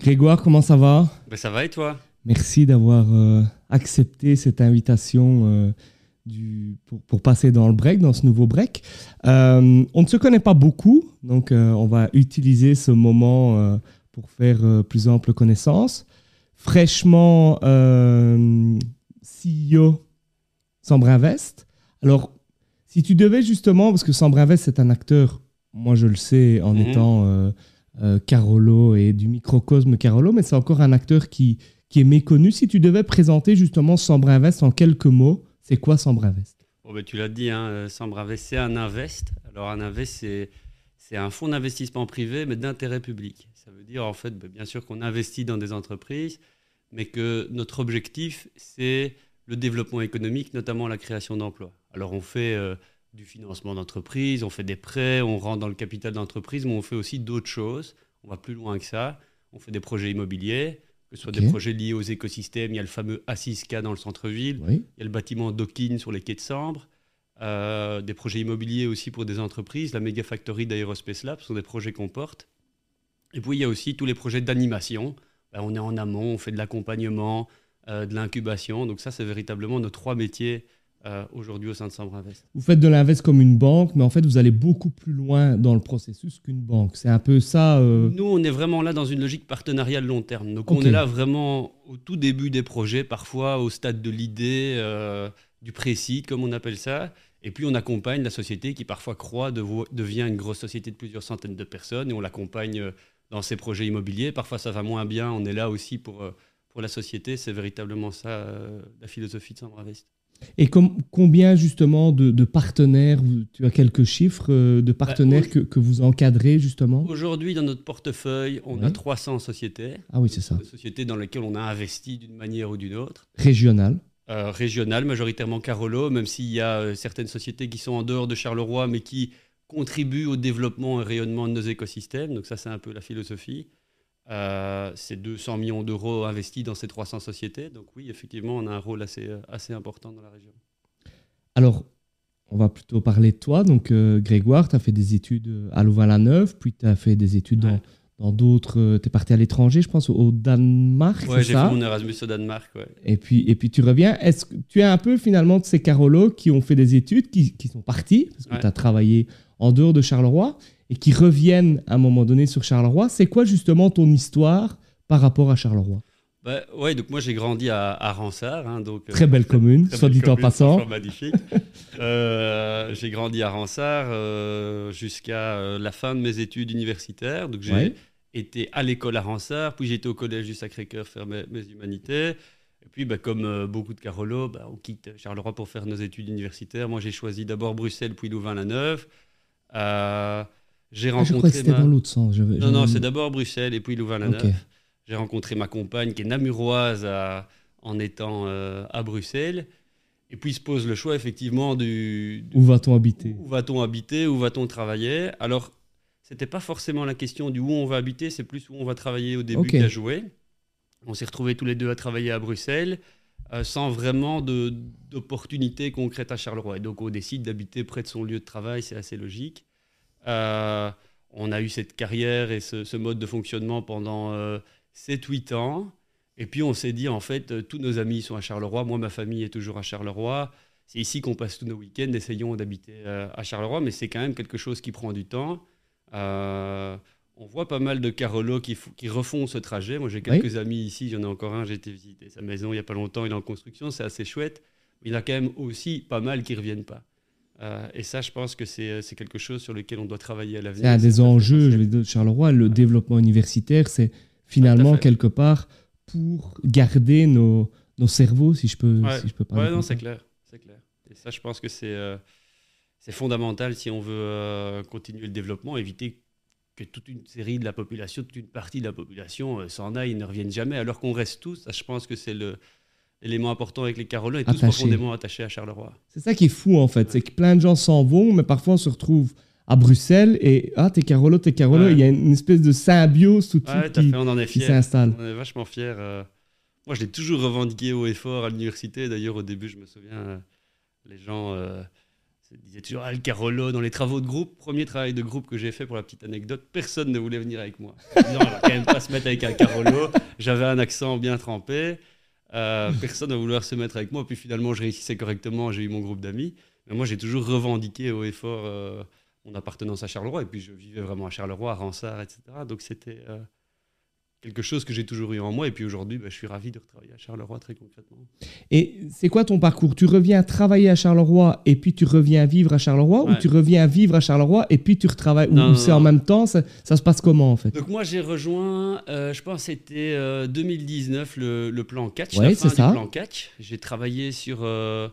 Grégoire, comment ça va? Ben, Ça va et toi? Merci d'avoir euh, accepté cette invitation euh, du, pour, passer dans le break, dans ce nouveau break. Euh, on ne se connaît pas beaucoup, donc on va utiliser ce moment pour faire plus ample connaissance. Fraîchement CEO Sambrinvest. Alors, si tu devais justement, parce que Sambrinvest c'est un acteur, moi je le sais en mhm. étant Carolo et du microcosme Carolo, mais c'est encore un acteur qui, qui est méconnu. Si tu devais présenter justement Sambrinvest en quelques mots, c'est quoi Sambrinvest oh ben, Tu l'as dit, hein, euh, Sambrinvest, c'est un invest. Alors un invest, c'est, c'est un fonds d'investissement privé, mais d'intérêt public. Ça veut dire en fait, ben, bien sûr qu'on investit dans des entreprises, mais que notre objectif, c'est le développement économique, notamment la création d'emplois. Alors on fait... Euh, du financement d'entreprise, on fait des prêts, on rentre dans le capital d'entreprise, mais on fait aussi d'autres choses. On va plus loin que ça. On fait des projets immobiliers, que ce soit des projets liés aux écosystèmes. Il y a le fameux A6K dans le centre-ville. Il y a le bâtiment Docking sur les quais de Sambre. Euh, des projets immobiliers aussi pour des entreprises. La Mega Factory d'Aerospace Lab sont des projets qu'on porte. Et puis il y a aussi tous les projets d'animation. Ben, on est en amont, on fait de l'accompagnement, euh, de l'incubation. Donc ça, c'est véritablement nos trois métiers euh, aujourd'hui au sein de Sambre Invest. Vous faites de l'invest comme une banque, mais en fait, vous allez beaucoup plus loin dans le processus qu'une banque. C'est un peu ça. Euh, Nous, on est vraiment là dans une logique partenariale long terme. Donc, on est là vraiment au tout début des projets, parfois au stade de l'idée, euh, du précis, comme on appelle ça. Et puis, on accompagne la société qui parfois croit devient une grosse société de plusieurs centaines de personnes et on l'accompagne dans ses projets immobiliers. Parfois, ça va moins bien. On est là aussi pour, pour la société. C'est véritablement ça la philosophie de Sambre Invest. Et combien justement de, partenaires, tu as quelques chiffres euh, de partenaires bah, que, vous encadrez justement? Aujourd'hui, dans notre portefeuille, on a 300 sociétés. Ah oui, c'est ça. Des sociétés dans lesquelles on a investi d'une manière ou d'une autre. Régionales euh, Régionales, majoritairement Carolo, même s'il y a euh, certaines sociétés qui sont en dehors de Charleroi, mais qui contribuent au développement et rayonnement de nos écosystèmes. Donc ça, c'est un peu la philosophie. Euh, c'est 200 millions d'euros investis dans ces 300 sociétés. Donc oui, effectivement, on a un rôle assez, euh, assez important dans la région. Alors, on va plutôt parler de toi. Donc, euh, Grégoire, tu as fait des études à Louvain-la-Neuve, puis tu as fait des études dans, d'autres... tu es parti à l'étranger, je pense, au Danemark, Oui, j'ai fait mon Erasmus au Danemark, ouais. Et puis, et puis tu reviens. Est-ce que tu es un peu, finalement, de ces Carolos qui ont fait des études, qui, qui sont partis, parce que tu as travaillé en dehors de Charleroi et qui reviennent à un moment donné sur Charleroi. C'est quoi justement ton histoire par rapport à Charleroi? Bah, ouais, donc moi j'ai grandi à, à Ransard, hein, donc très belle commune, soit dit en passant. Magnifique. euh, j'ai grandi à Ransard euh, jusqu'à euh, la fin de mes études universitaires. Donc j'ai été à l'école à Ransard, puis j'étais au collège du Sacré-Cœur faire mes, humanités. Et puis, bah, comme euh, beaucoup de Carolo, bah, on quitte Charleroi pour faire nos études universitaires. Moi, j'ai choisi d'abord Bruxelles, puis Louvain-la-Neuve. J'ai rencontré. Ah, je crois que c'était dans l'autre sens. Non, non, c'est d'abord Bruxelles et puis Louvain-la-Neuve. J'ai rencontré ma compagne qui est namuroise en étant euh, à Bruxelles. Et puis il se pose le choix effectivement du. Où va-t-on habiter? Où va-t-on habiter? Où va-t-on travailler? Alors, c'était pas forcément la question du où on va habiter, c'est plus où on va travailler au début okay. qu'à jouer. On s'est retrouvés tous les deux à travailler à Bruxelles. Euh, sans vraiment d'opportunité concrète à Charleroi. Et donc on décide d'habiter près de son lieu de travail, c'est assez logique. Euh, on a eu cette carrière et ce, mode de fonctionnement pendant 7-8 euh, ans. Et puis on s'est dit, en fait, euh, tous nos amis sont à Charleroi, moi ma famille est toujours à Charleroi. C'est ici qu'on passe tous nos week-ends, essayons d'habiter à Charleroi, mais c'est quand même quelque chose qui prend du temps. on voit pas mal de Carolo qui, qui refont ce trajet. Moi j'ai quelques amis ici, il y en a encore un, j'ai été visiter sa maison il n'y a pas longtemps, il est en construction, c'est assez chouette. Mais il y en a quand même aussi pas mal qui ne reviennent pas. Euh, et ça, je pense que c'est quelque chose sur lequel on doit travailler à l'avenir. C'est un des enjeux, je vais dire, Charleroi, le développement universitaire, c'est finalement quelque part pour garder nos, nos cerveaux, si je peux, si je peux parler. Oui, non, c'est clair, c'est clair. Et ça, je pense que c'est euh, fondamental si on veut euh, continuer le développement, éviter que toute une série de la population, toute une partie de la population s'en aille et ne revienne jamais, alors qu'on reste tous. Ça, je pense que c'est le élément important avec les Carolins et tous profondément attachés à Charleroi. C'est ça qui est fou en fait, c'est que plein de gens s'en vont, mais parfois on se retrouve à Bruxelles et ah t'es Carolo, t'es Carolo, il y a une espèce de symbiose tout, ouais, qui, on en est qui s'installe. On est vachement fiers. Euh. Moi je l'ai toujours revendiqué haut et fort à l'université, d'ailleurs au début je me souviens, euh, les gens... Euh, disait toujours ah, le Carolo dans les travaux de groupe. Premier travail de groupe que j'ai fait pour la petite anecdote, personne ne voulait venir avec moi. Non, on va quand même pas se mettre avec un Carolo. J'avais un accent bien trempé. Euh, personne ne vouloir se mettre avec moi. Puis finalement, je réussissais correctement. J'ai eu mon groupe d'amis. Mais moi, j'ai toujours revendiqué haut et fort euh, mon appartenance à Charleroi. Et puis, je vivais vraiment à Charleroi, à Ransard, etc. Donc, c'était euh, quelque chose que j'ai toujours eu en moi. Et puis aujourd'hui, bah, je suis ravi de retravailler à Charleroi très concrètement. Et c'est quoi ton parcours? Tu reviens travailler à Charleroi et puis tu reviens vivre à Charleroi ou tu reviens vivre à Charleroi et puis tu retravailles Ou c'est en même temps ça, se passe comment en fait? Donc moi j'ai rejoint, euh, je pense c'était 2019 euh, le, plan catch. Oui, c'est ça. plan catch. J'ai travaillé sur euh,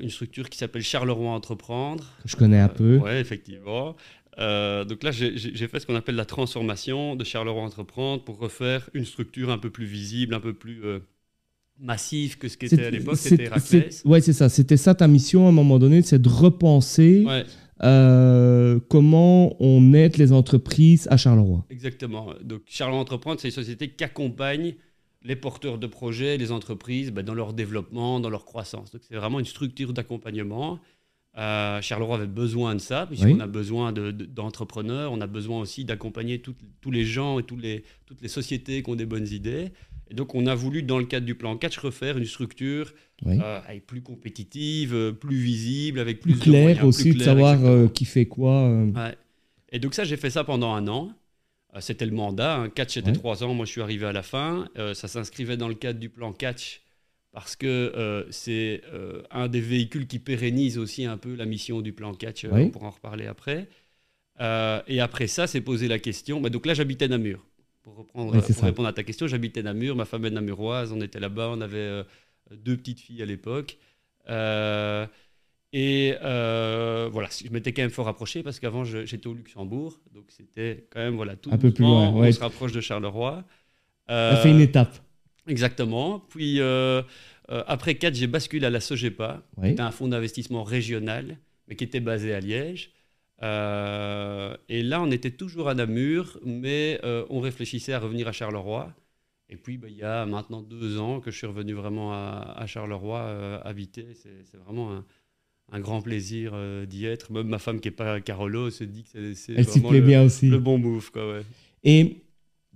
une structure qui s'appelle Charleroi Entreprendre. Je connais un peu. Oui, effectivement. Euh, donc là, j'ai fait ce qu'on appelle la transformation de Charleroi Entreprendre pour refaire une structure un peu plus visible, un peu plus euh, massive que ce qu'était à l'époque, c'était Héraclès. Oui, c'est ça. C'était ça ta mission à un moment donné, c'est de repenser euh, comment on aide les entreprises à Charleroi. Exactement. Donc Charleroi Entreprendre, c'est une société qui accompagne les porteurs de projets, les entreprises, ben, dans leur développement, dans leur croissance. Donc c'est vraiment une structure d'accompagnement euh, Charleroi avait besoin de ça, puisqu'on a besoin d'entrepreneurs, on a besoin aussi d'accompagner tous les gens et les, toutes les sociétés qui ont des bonnes idées. Et donc, on a voulu, dans le cadre du plan catch, refaire une structure euh, plus compétitive, plus visible, avec plus, plus clair aussi, de savoir euh, qui fait quoi. Et donc, ça, j'ai fait ça pendant un an. C'était le mandat. Hein. Catch, c'était trois ans. Moi, je suis arrivé à la fin. ça s'inscrivait dans le cadre du plan catch parce que euh, c'est euh, un des véhicules qui pérennise aussi un peu la mission du plan catch, euh, on pourra en reparler après. et après ça, c'est poser la question. Bah, donc là, j'habitais Namur. Pour, reprendre, pour répondre à ta question, j'habitais Namur, ma femme est namuroise, on était là-bas, on avait deux petites filles à l'époque. et voilà, je m'étais quand même fort rapproché parce qu'avant, j'étais au Luxembourg, donc c'était quand même voilà, tout un peu plus loin. On se rapproche de Charleroi. Ça fait une étape. Exactement. Puis euh, euh, après 4, j'ai basculé à la Sogepa, qui était un fonds d'investissement régional, mais qui était basé à Liège. Euh, et là, on était toujours à Namur, mais on réfléchissait à revenir à Charleroi. Et puis, bah, il y a maintenant deux ans que je suis revenu vraiment à, Charleroi habiter. C'est vraiment un, grand plaisir d'y être. Même ma femme qui n'est pas Carolo se dit que c'est vraiment le, bien aussi. le bon move. Quoi, ouais. Et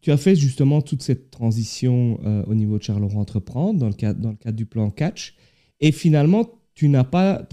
tu as fait justement toute cette transition euh, au niveau de Charleroi Entreprendre dans le, cadre, dans le cadre du plan Catch. Et finalement, tu n'as pas,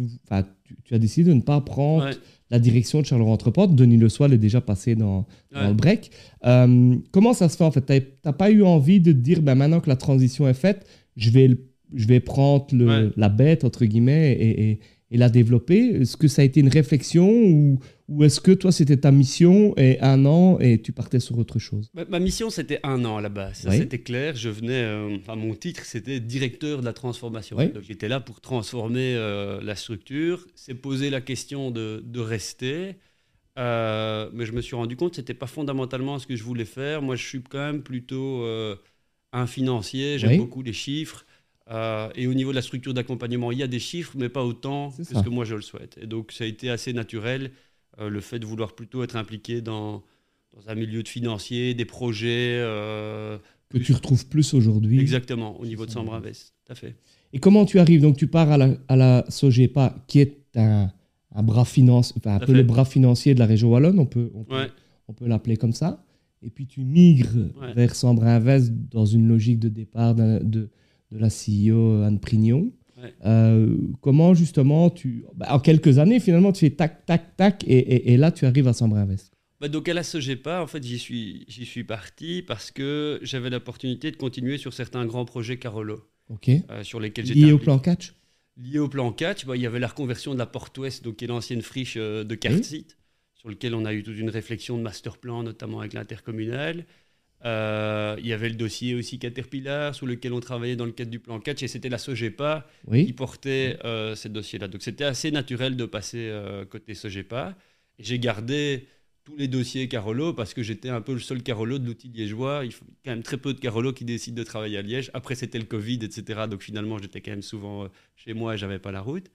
tu, as décidé de ne pas prendre la direction de Charleroi Entreprendre. Denis Le Soil est déjà passé dans, le break. Euh, comment ça se fait en fait? Tu n'as pas eu envie de te dire, ben, maintenant que la transition est faite, je vais, je vais prendre le, la bête, entre guillemets, et, et la développer Est-ce que ça a été une réflexion ou, ou est-ce que toi, c'était ta mission et un an et tu partais sur autre chose? Ma, mission, c'était un an base. Ça, c'était clair. Je venais, euh, à mon titre, c'était directeur de la transformation. Donc, j'étais là pour transformer euh, la structure. C'est poser la question de, de rester. Euh, mais je me suis rendu compte que ce n'était pas fondamentalement ce que je voulais faire. Moi, je suis quand même plutôt un financier. J'aime beaucoup les chiffres. Euh, et au niveau de la structure d'accompagnement, il y a des chiffres, mais pas autant que ce que moi je le souhaite. Et donc ça a été assez naturel, euh, le fait de vouloir plutôt être impliqué dans, dans un milieu de financier, des projets. Euh, que tu retrouves plus aujourd'hui. Exactement, au niveau de Sambre Invest, tout à fait. Et comment tu arrives Donc tu pars à la, à la Sogepa, qui est un, un bras financier, enfin, un peu le bras financier de la région Wallonne, on peut, on peut, on peut l'appeler comme ça. Et puis tu migres vers Sambre Invest dans une logique de départ de de la CEO Anne Prignon. Euh, comment justement tu, bah, en quelques années finalement tu fais tac tac tac et, et, là tu arrives à Sambre Invest. Bah donc à la pas en fait j'y suis j'y suis parti parce que j'avais l'opportunité de continuer sur certains grands projets Carolo. Ok. Euh, sur lesquels j'étais. Lié au plan catch. Lié au plan catch, bah, il y avait la reconversion de la porte ouest donc qui est l'ancienne friche euh, de Cartit, sur lequel on a eu toute une réflexion de master plan notamment avec l'intercommunal. Euh, il y avait le dossier aussi Caterpillar sur lequel on travaillait dans le cadre du plan catch et c'était la Sogepa qui portait euh, ces dossiers-là. Donc c'était assez naturel de passer euh, côté Sogepa. J'ai gardé tous les dossiers Carolo parce que j'étais un peu le seul Carolo de l'outil liégeois. Il faut quand même très peu de Carolo qui décident de travailler à Liège. Après c'était le Covid, etc. Donc finalement j'étais quand même souvent chez moi et j'avais pas la route.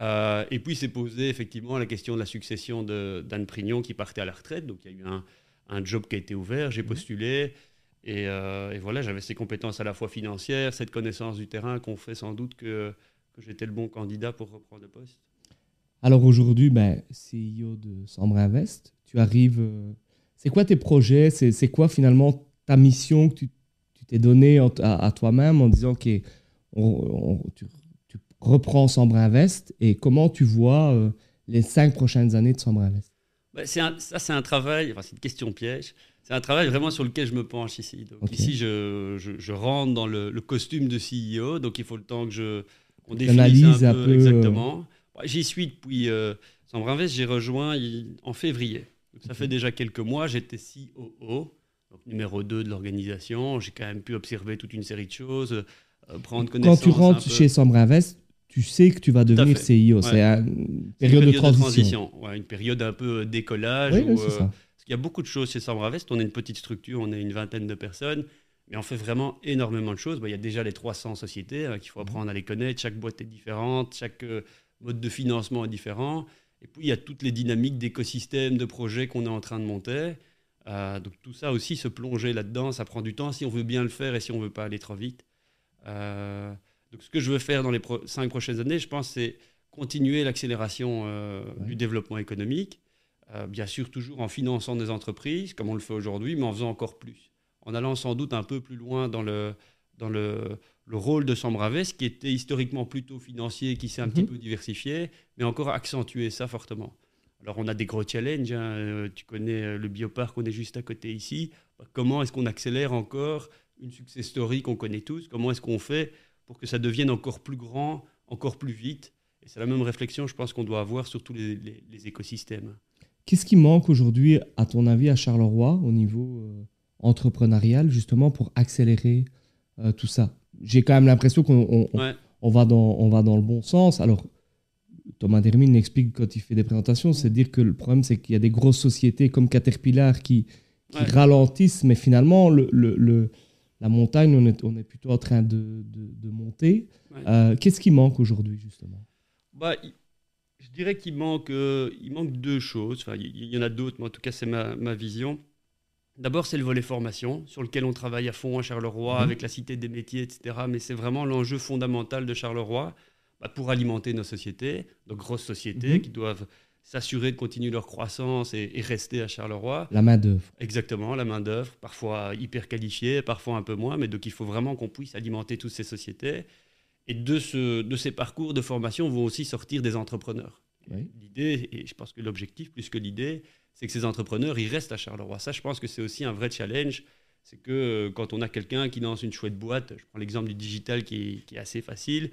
et puis s'est posé effectivement la question de la succession d'Anne Prignon qui partait à la retraite. Donc il y a eu un un job qui a été ouvert, j'ai postulé. Euh, et, voilà, j'avais ces compétences à la fois financières, cette connaissance du terrain qu'on fait sans doute que, que j'étais le bon candidat pour reprendre le poste. Alors aujourd'hui, ben, CEO de Sambre Invest, tu arrives. Euh, c'est quoi tes projets? C'est quoi finalement ta mission que tu t'es donnée à, toi-même en disant OK, tu, reprends Sambre Invest et comment tu vois euh, les cinq prochaines années de Sambre Invest? Ben, Ça, c'est un travail, enfin, c'est une question piège. C'est un travail vraiment sur lequel je me penche ici. Donc ici, je, je, rentre dans le, costume de CEO, donc il faut le temps que je qu'on définisse un, peu, exactement. J'y suis depuis euh, Invest, j'ai rejoint en février. ça fait déjà quelques mois, j'étais COO, donc numéro 2 de l'organisation. J'ai quand même pu observer toute une série de choses, euh, prendre connaissance. Quand tu rentres chez Sambre Invest, tu sais que tu vas devenir CEO. C'est une, période de transition. une période un peu décollage. Oui, c'est euh, ça il y a beaucoup de choses chez Sambre Invest. On est une petite structure, on est une vingtaine de personnes, mais on fait vraiment énormément de choses. il y a déjà les 300 sociétés hein, qu'il faut apprendre à les connaître. Chaque boîte est différente, chaque euh, mode de financement est différent. Et puis, il y a toutes les dynamiques d'écosystèmes, de projets qu'on est en train de monter. Euh, donc, tout ça aussi, se plonger là-dedans, ça prend du temps si on veut bien le faire et si on ne veut pas aller trop vite. Euh, donc, ce que je veux faire dans les cinq prochaines années, je pense, c'est continuer l'accélération du développement économique. Euh, bien sûr toujours en finançant des entreprises, comme on le fait aujourd'hui, mais en faisant encore plus. En allant sans doute un peu plus loin dans le, dans le, le rôle de Sambraves, qui était historiquement plutôt financier, qui s'est un petit mhm. peu diversifié, mais encore accentuer ça fortement. Alors on a des gros challenges, hein. euh, tu connais euh, le bioparc, on est juste à côté ici. Bah, comment est-ce qu'on accélère encore une success story qu'on connaît tous? Comment est-ce qu'on fait pour que ça devienne encore plus grand, encore plus vite Et c'est la même réflexion, je pense, qu'on doit avoir sur tous les, les écosystèmes. Qu'est-ce qui manque aujourd'hui, à ton avis, à Charleroi au niveau euh, entrepreneurial, justement, pour accélérer euh, tout ça? J'ai quand même l'impression qu'on on, va dans, on va dans le bon sens. Alors, Thomas Dermine explique quand il fait des présentations, c'est dire que le problème, c'est qu'il y a des grosses sociétés comme Caterpillar qui, ralentissent, mais finalement, le, le, la montagne, on est, on est, plutôt en train de, de, monter. Euh, qu'est-ce qui manque aujourd'hui, justement? Bah, je dirais qu'il manque, euh, il manque deux choses. Enfin, il y, en a d'autres, mais en tout cas, c'est ma, ma, vision. D'abord, c'est le volet formation, sur lequel on travaille à fond à Charleroi, mhm. avec la Cité des métiers, etc. Mais c'est vraiment l'enjeu fondamental de Charleroi bah, pour alimenter nos sociétés, nos grosses sociétés mhm. qui doivent s'assurer de continuer leur croissance et, et, rester à Charleroi. La main-d'œuvre. Exactement, la main-d'œuvre, parfois hyper qualifiée, parfois un peu moins, mais donc il faut vraiment qu'on puisse alimenter toutes ces sociétés. Et de, ce, de ces parcours de formation vont aussi sortir des entrepreneurs. L'idée, et je pense que l'objectif, plus que l'idée, c'est que ces entrepreneurs, ils restent à Charleroi. Ça, je pense que c'est aussi un vrai challenge. C'est que euh, quand on a quelqu'un qui lance une chouette boîte, je prends l'exemple du digital qui est, assez facile,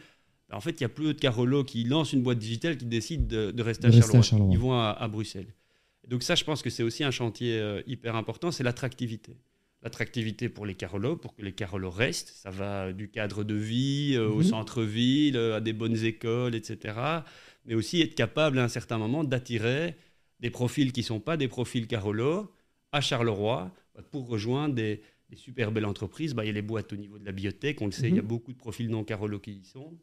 en fait, il y a plus de Carolo qui lance une boîte digitale qui décide de, rester, à, Charleroi. Ils vont à, Bruxelles. donc ça, je pense que c'est aussi un chantier euh, hyper important, c'est l'attractivité l'attractivité pour les Carolos, pour que les Carolos restent. Ça va du cadre de vie euh, au mhm. centre-ville, euh, à des bonnes écoles, etc. Mais aussi être capable à un certain moment d'attirer des profils qui ne sont pas des profils Carolos à Charleroi pour rejoindre des, super belles entreprises. Bah, il y a les boîtes au niveau de la biotech, on le sait, il y a mhm. beaucoup de profils non Carolos qui y sont,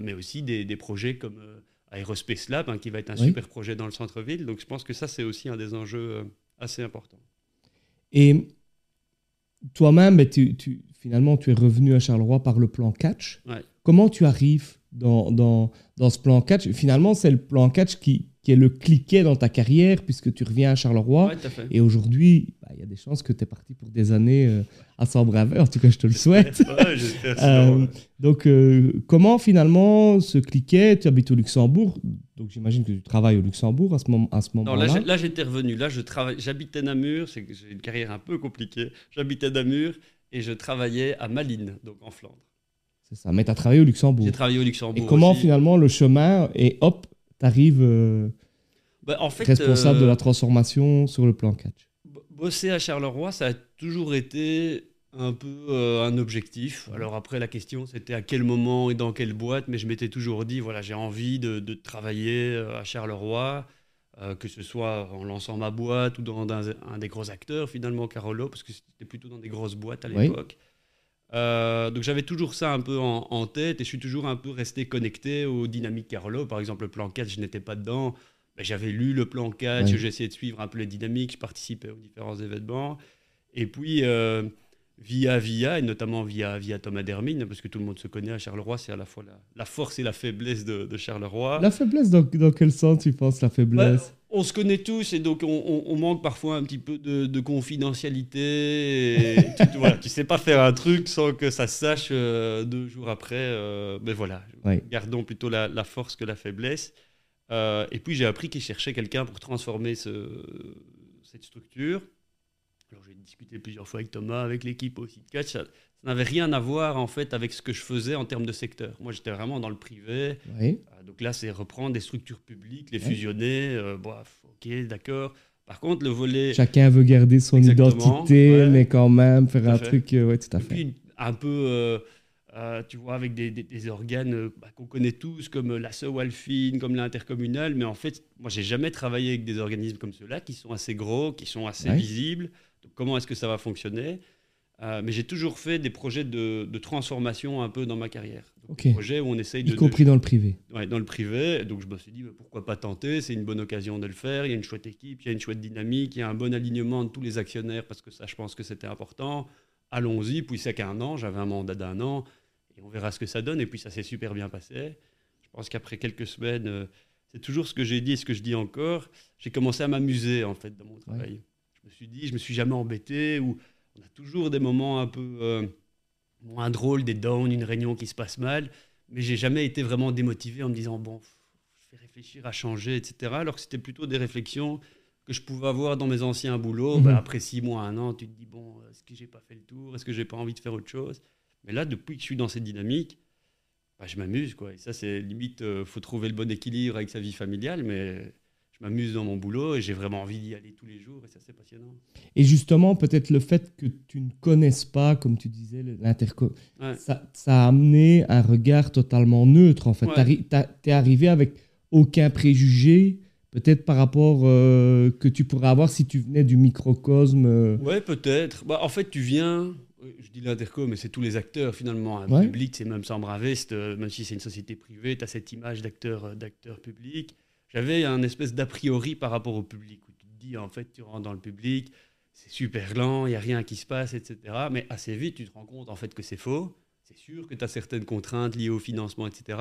mais aussi des, projets comme Aerospace Lab, hein, qui va être un super projet dans le centre-ville. Donc je pense que ça, c'est aussi un des enjeux assez importants. Et toi-même, tu, finalement, tu es revenu à Charleroi par le plan catch. Comment tu arrives dans, dans, dans, ce plan catch? Finalement, c'est le plan catch qui, qui est le cliquet dans ta carrière puisque tu reviens à Charleroi. et aujourd'hui, bah, il y a des chances que tu es parti pour des années euh, à Sambravet. En tout cas, je te le souhaite. euh, donc, euh, comment finalement ce cliquet Tu habites au Luxembourg? Donc, j'imagine que tu travailles au Luxembourg à ce, moment, à ce moment-là. Non, là, j'étais revenu. Là, je travaille, j'habitais Namur. C'est, j'ai une carrière un peu compliquée. J'habitais Namur et je travaillais à Malines, donc en Flandre. C'est ça. Mais tu as travaillé au Luxembourg. J'ai travaillé au Luxembourg. Et comment finalement le chemin et hop, arrive euh, bah, en fait, responsable de la euh, transformation sur le plan catch Bosser à Charleroi, ça a toujours été un peu euh, un objectif. Alors après, la question, c'était à quel moment et dans quelle boîte, mais je m'étais toujours dit, voilà, j'ai envie de, travailler à Charleroi, que ce soit en lançant ma boîte ou dans un, des gros acteurs, finalement, Carolo, parce que c'était plutôt dans des grosses boîtes à l'époque. Euh, donc j'avais toujours ça un peu en, tête et je suis toujours un peu resté connecté aux dynamiques Carolo. Par exemple, le plan 4, je n'étais pas dedans. Mais j'avais lu le plan 4, j'ai essayé de suivre un peu les dynamiques, je participais aux différents événements. Et puis, euh, via via, et notamment via, via Thomas Dermine, parce que tout le monde se connaît à Charleroi, c'est à la fois la, force et la faiblesse de, Charleroi. La faiblesse, dans, dans, quel sens tu penses la faiblesse? On se connaît tous, et donc on, manque parfois un petit peu de, confidentialité. tu, voilà, tu sais pas faire un truc sans que ça se sache euh, deux jours après. Euh, mais voilà, gardons plutôt la, la, force que la faiblesse. Euh, et puis j'ai appris qu'il cherchait quelqu'un pour transformer ce, cette structure. Alors j'ai discuté plusieurs fois avec Thomas, avec l'équipe aussi de catch. Ça, n'avait rien à voir en fait avec ce que je faisais en termes de secteur. Moi j'étais vraiment dans le privé. Euh, donc là c'est reprendre des structures publiques, les fusionner. Euh, ok, d'accord. Par contre, le volet. Chacun veut garder son identité, mais quand même faire un truc. Euh, ouais, tout à fait. Et puis, un peu. tu vois, avec des, des, organes bah, qu'on connaît tous, comme la Walfine, comme l'intercommunal, mais en fait, moi, j'ai jamais travaillé avec des organismes comme ceux-là, qui sont assez gros, qui sont assez visibles, comment est-ce que ça va fonctionner euh, mais j'ai toujours fait des projets de, transformation un peu dans ma carrière. Des projets où on essaye y compris dans le privé. Ouais, dans le privé. Donc je me suis dit, bah, pourquoi pas tenter? C'est une bonne occasion de le faire. Il y a une chouette équipe, il y a une chouette dynamique, il y a un bon alignement de tous les actionnaires parce que ça, je pense que c'était important. Allons-y. Puis c'est qu'un an, j'avais un mandat d'un an et on verra ce que ça donne. Et puis ça s'est super bien passé. Je pense qu'après quelques semaines, euh, c'est toujours ce que j'ai dit et ce que je dis encore. J'ai commencé à m'amuser en fait dans mon travail je me suis dit, je me suis jamais embêté, ou on a toujours des moments un peu euh, moins drôles, des downs, une réunion qui se passe mal, mais j'ai jamais été vraiment démotivé en me disant, bon, je vais réfléchir à changer, etc. Alors que c'était plutôt des réflexions que je pouvais avoir dans mes anciens boulots. Mhm. Bah, après six mois, un an, tu te dis, bon, est-ce que j'ai pas fait le tour? Est-ce que j'ai pas envie de faire autre chose? Mais là, depuis que je suis dans cette dynamique, bah, je m'amuse. quoi. Et ça, c'est limite, il euh, faut trouver le bon équilibre avec sa vie familiale, mais m'amuse dans mon boulot et j'ai vraiment envie d'y aller tous les jours et c'est assez passionnant. Et justement, peut-être le fait que tu ne connaisses pas, comme tu disais, l'interco, ça, ça, a amené un regard totalement neutre en fait. Tu es arrivé avec aucun préjugé, peut-être par rapport euh, que tu pourrais avoir si tu venais du microcosme. Euh. Ouais, peut-être. Bah, en fait, tu viens, je dis l'interco, mais c'est tous les acteurs finalement. Un public, c'est même sans Invest, euh, même si c'est une société privée, tu as cette image d'acteur public j'avais un espèce d'a priori par rapport au public, où tu te dis, en fait, tu rentres dans le public, c'est super lent, il n'y a rien qui se passe, etc. Mais assez vite, tu te rends compte, en fait, que c'est faux. C'est sûr que tu as certaines contraintes liées au financement, etc.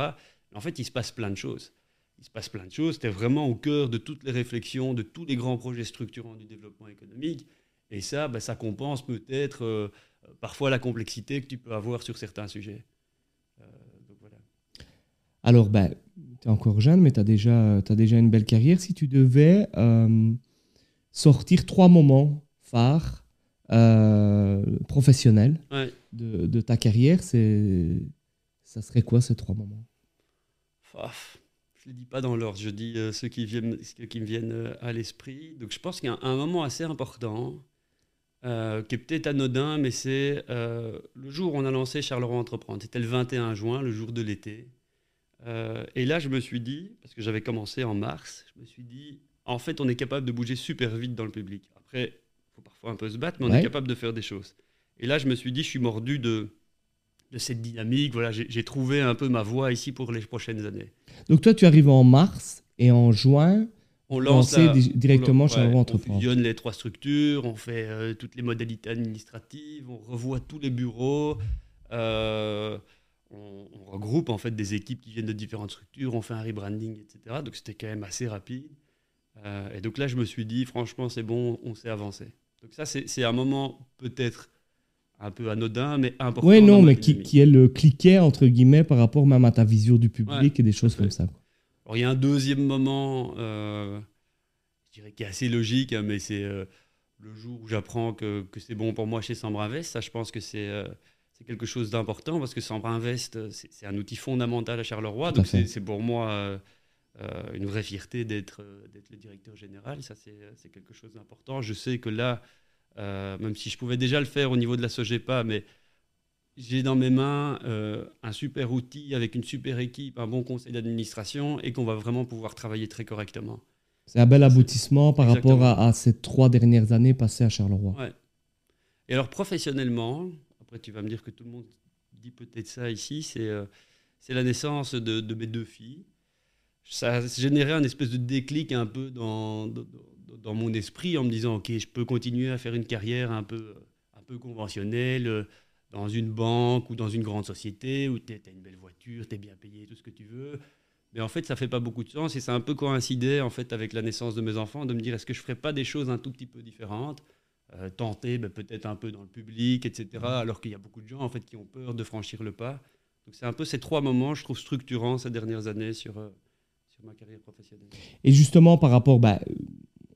En fait, il se passe plein de choses. Il se passe plein de choses. Tu es vraiment au cœur de toutes les réflexions, de tous les grands projets structurants du développement économique. Et ça, bah, ça compense peut-être euh, parfois la complexité que tu peux avoir sur certains sujets. Euh, donc voilà. Alors, ben, tu es encore jeune, mais tu as, déjà, as déjà une belle carrière. Si tu devais euh, sortir trois moments phares euh, professionnels de, de, ta carrière, ça serait quoi ces trois moments? Je ne les dis pas dans l'ordre, je dis euh, ceux, qui viennent, ceux qui me viennent à l'esprit. Donc je pense qu'il y a un, moment assez important, qui est peut-être anodin, mais c'est le jour où on a lancé Charleroi Entreprendre. C'était le 21 juin, le jour de l'été. Euh, et là, je me suis dit, parce que j'avais commencé en mars, je me suis dit, en fait, on est capable de bouger super vite dans le public. Après, il faut parfois un peu se battre, mais on est capable de faire des choses. Et là, je me suis dit, je suis mordu de, de cette dynamique. Voilà, j'ai trouvé un peu ma voie ici pour les prochaines années. Donc toi, tu arrives en mars et en juin, on lance directement chez ouais, On fusionne les trois structures, on fait euh, toutes les modalités administratives, on revoit tous les bureaux. Euh, on, regroupe en fait des équipes qui viennent de différentes structures, on fait un rebranding, etc. Donc c'était quand même assez rapide. Euh, et donc là, je me suis dit, franchement, c'est bon, on s'est avancé. Donc ça, c'est un moment peut-être un peu anodin, mais important. Oui, non, mais qui, qui, est le cliquet, entre guillemets, par rapport même à ta vision du public et des choses comme ça. Alors, il y a un deuxième moment, euh, je dirais, qui est assez logique, hein, mais c'est euh, le jour où j'apprends que, que c'est bon pour moi chez Sambre Invest. Ça, je pense que c'est c'est quelque chose d'important parce que Sambra Invest, euh, c'est un outil fondamental à Charleroi. donc c'est pour moi euh, euh, une vraie fierté d'être le directeur général. Ça, c'est quelque chose d'important. Je sais que là, même si je pouvais déjà le faire au niveau de la SOGEPA, mais j'ai dans mes mains un super outil avec une super équipe, un bon conseil d'administration et qu'on va vraiment pouvoir travailler très correctement. C'est un bel aboutissement par rapport à, à, ces trois dernières années passées à Charleroi. Ouais. Et alors professionnellement, tu vas me dire que tout le monde dit peut-être ça ici, c'est euh, la naissance de, mes deux filles. Ça a généré un espèce de déclic un peu dans, dans, mon esprit en me disant, OK, je peux continuer à faire une carrière un peu, un peu conventionnel dans une banque ou dans une grande société où tu as une belle voiture, tu es bien payé, tout ce que tu veux. Mais en fait, ça fait pas beaucoup de sens et ça a un peu coïncidé en fait avec la naissance de mes enfants de me dire est-ce que je ferais pas des choses un tout petit peu différentes, euh, tenter ben, peut-être un peu dans le public, etc. Alors qu'il y a beaucoup de gens en fait qui ont peur de franchir le pas. Donc c'est un peu ces trois moments, je trouve structurants ces dernières années sur, euh, sur ma carrière professionnelle. Et justement par rapport, bah,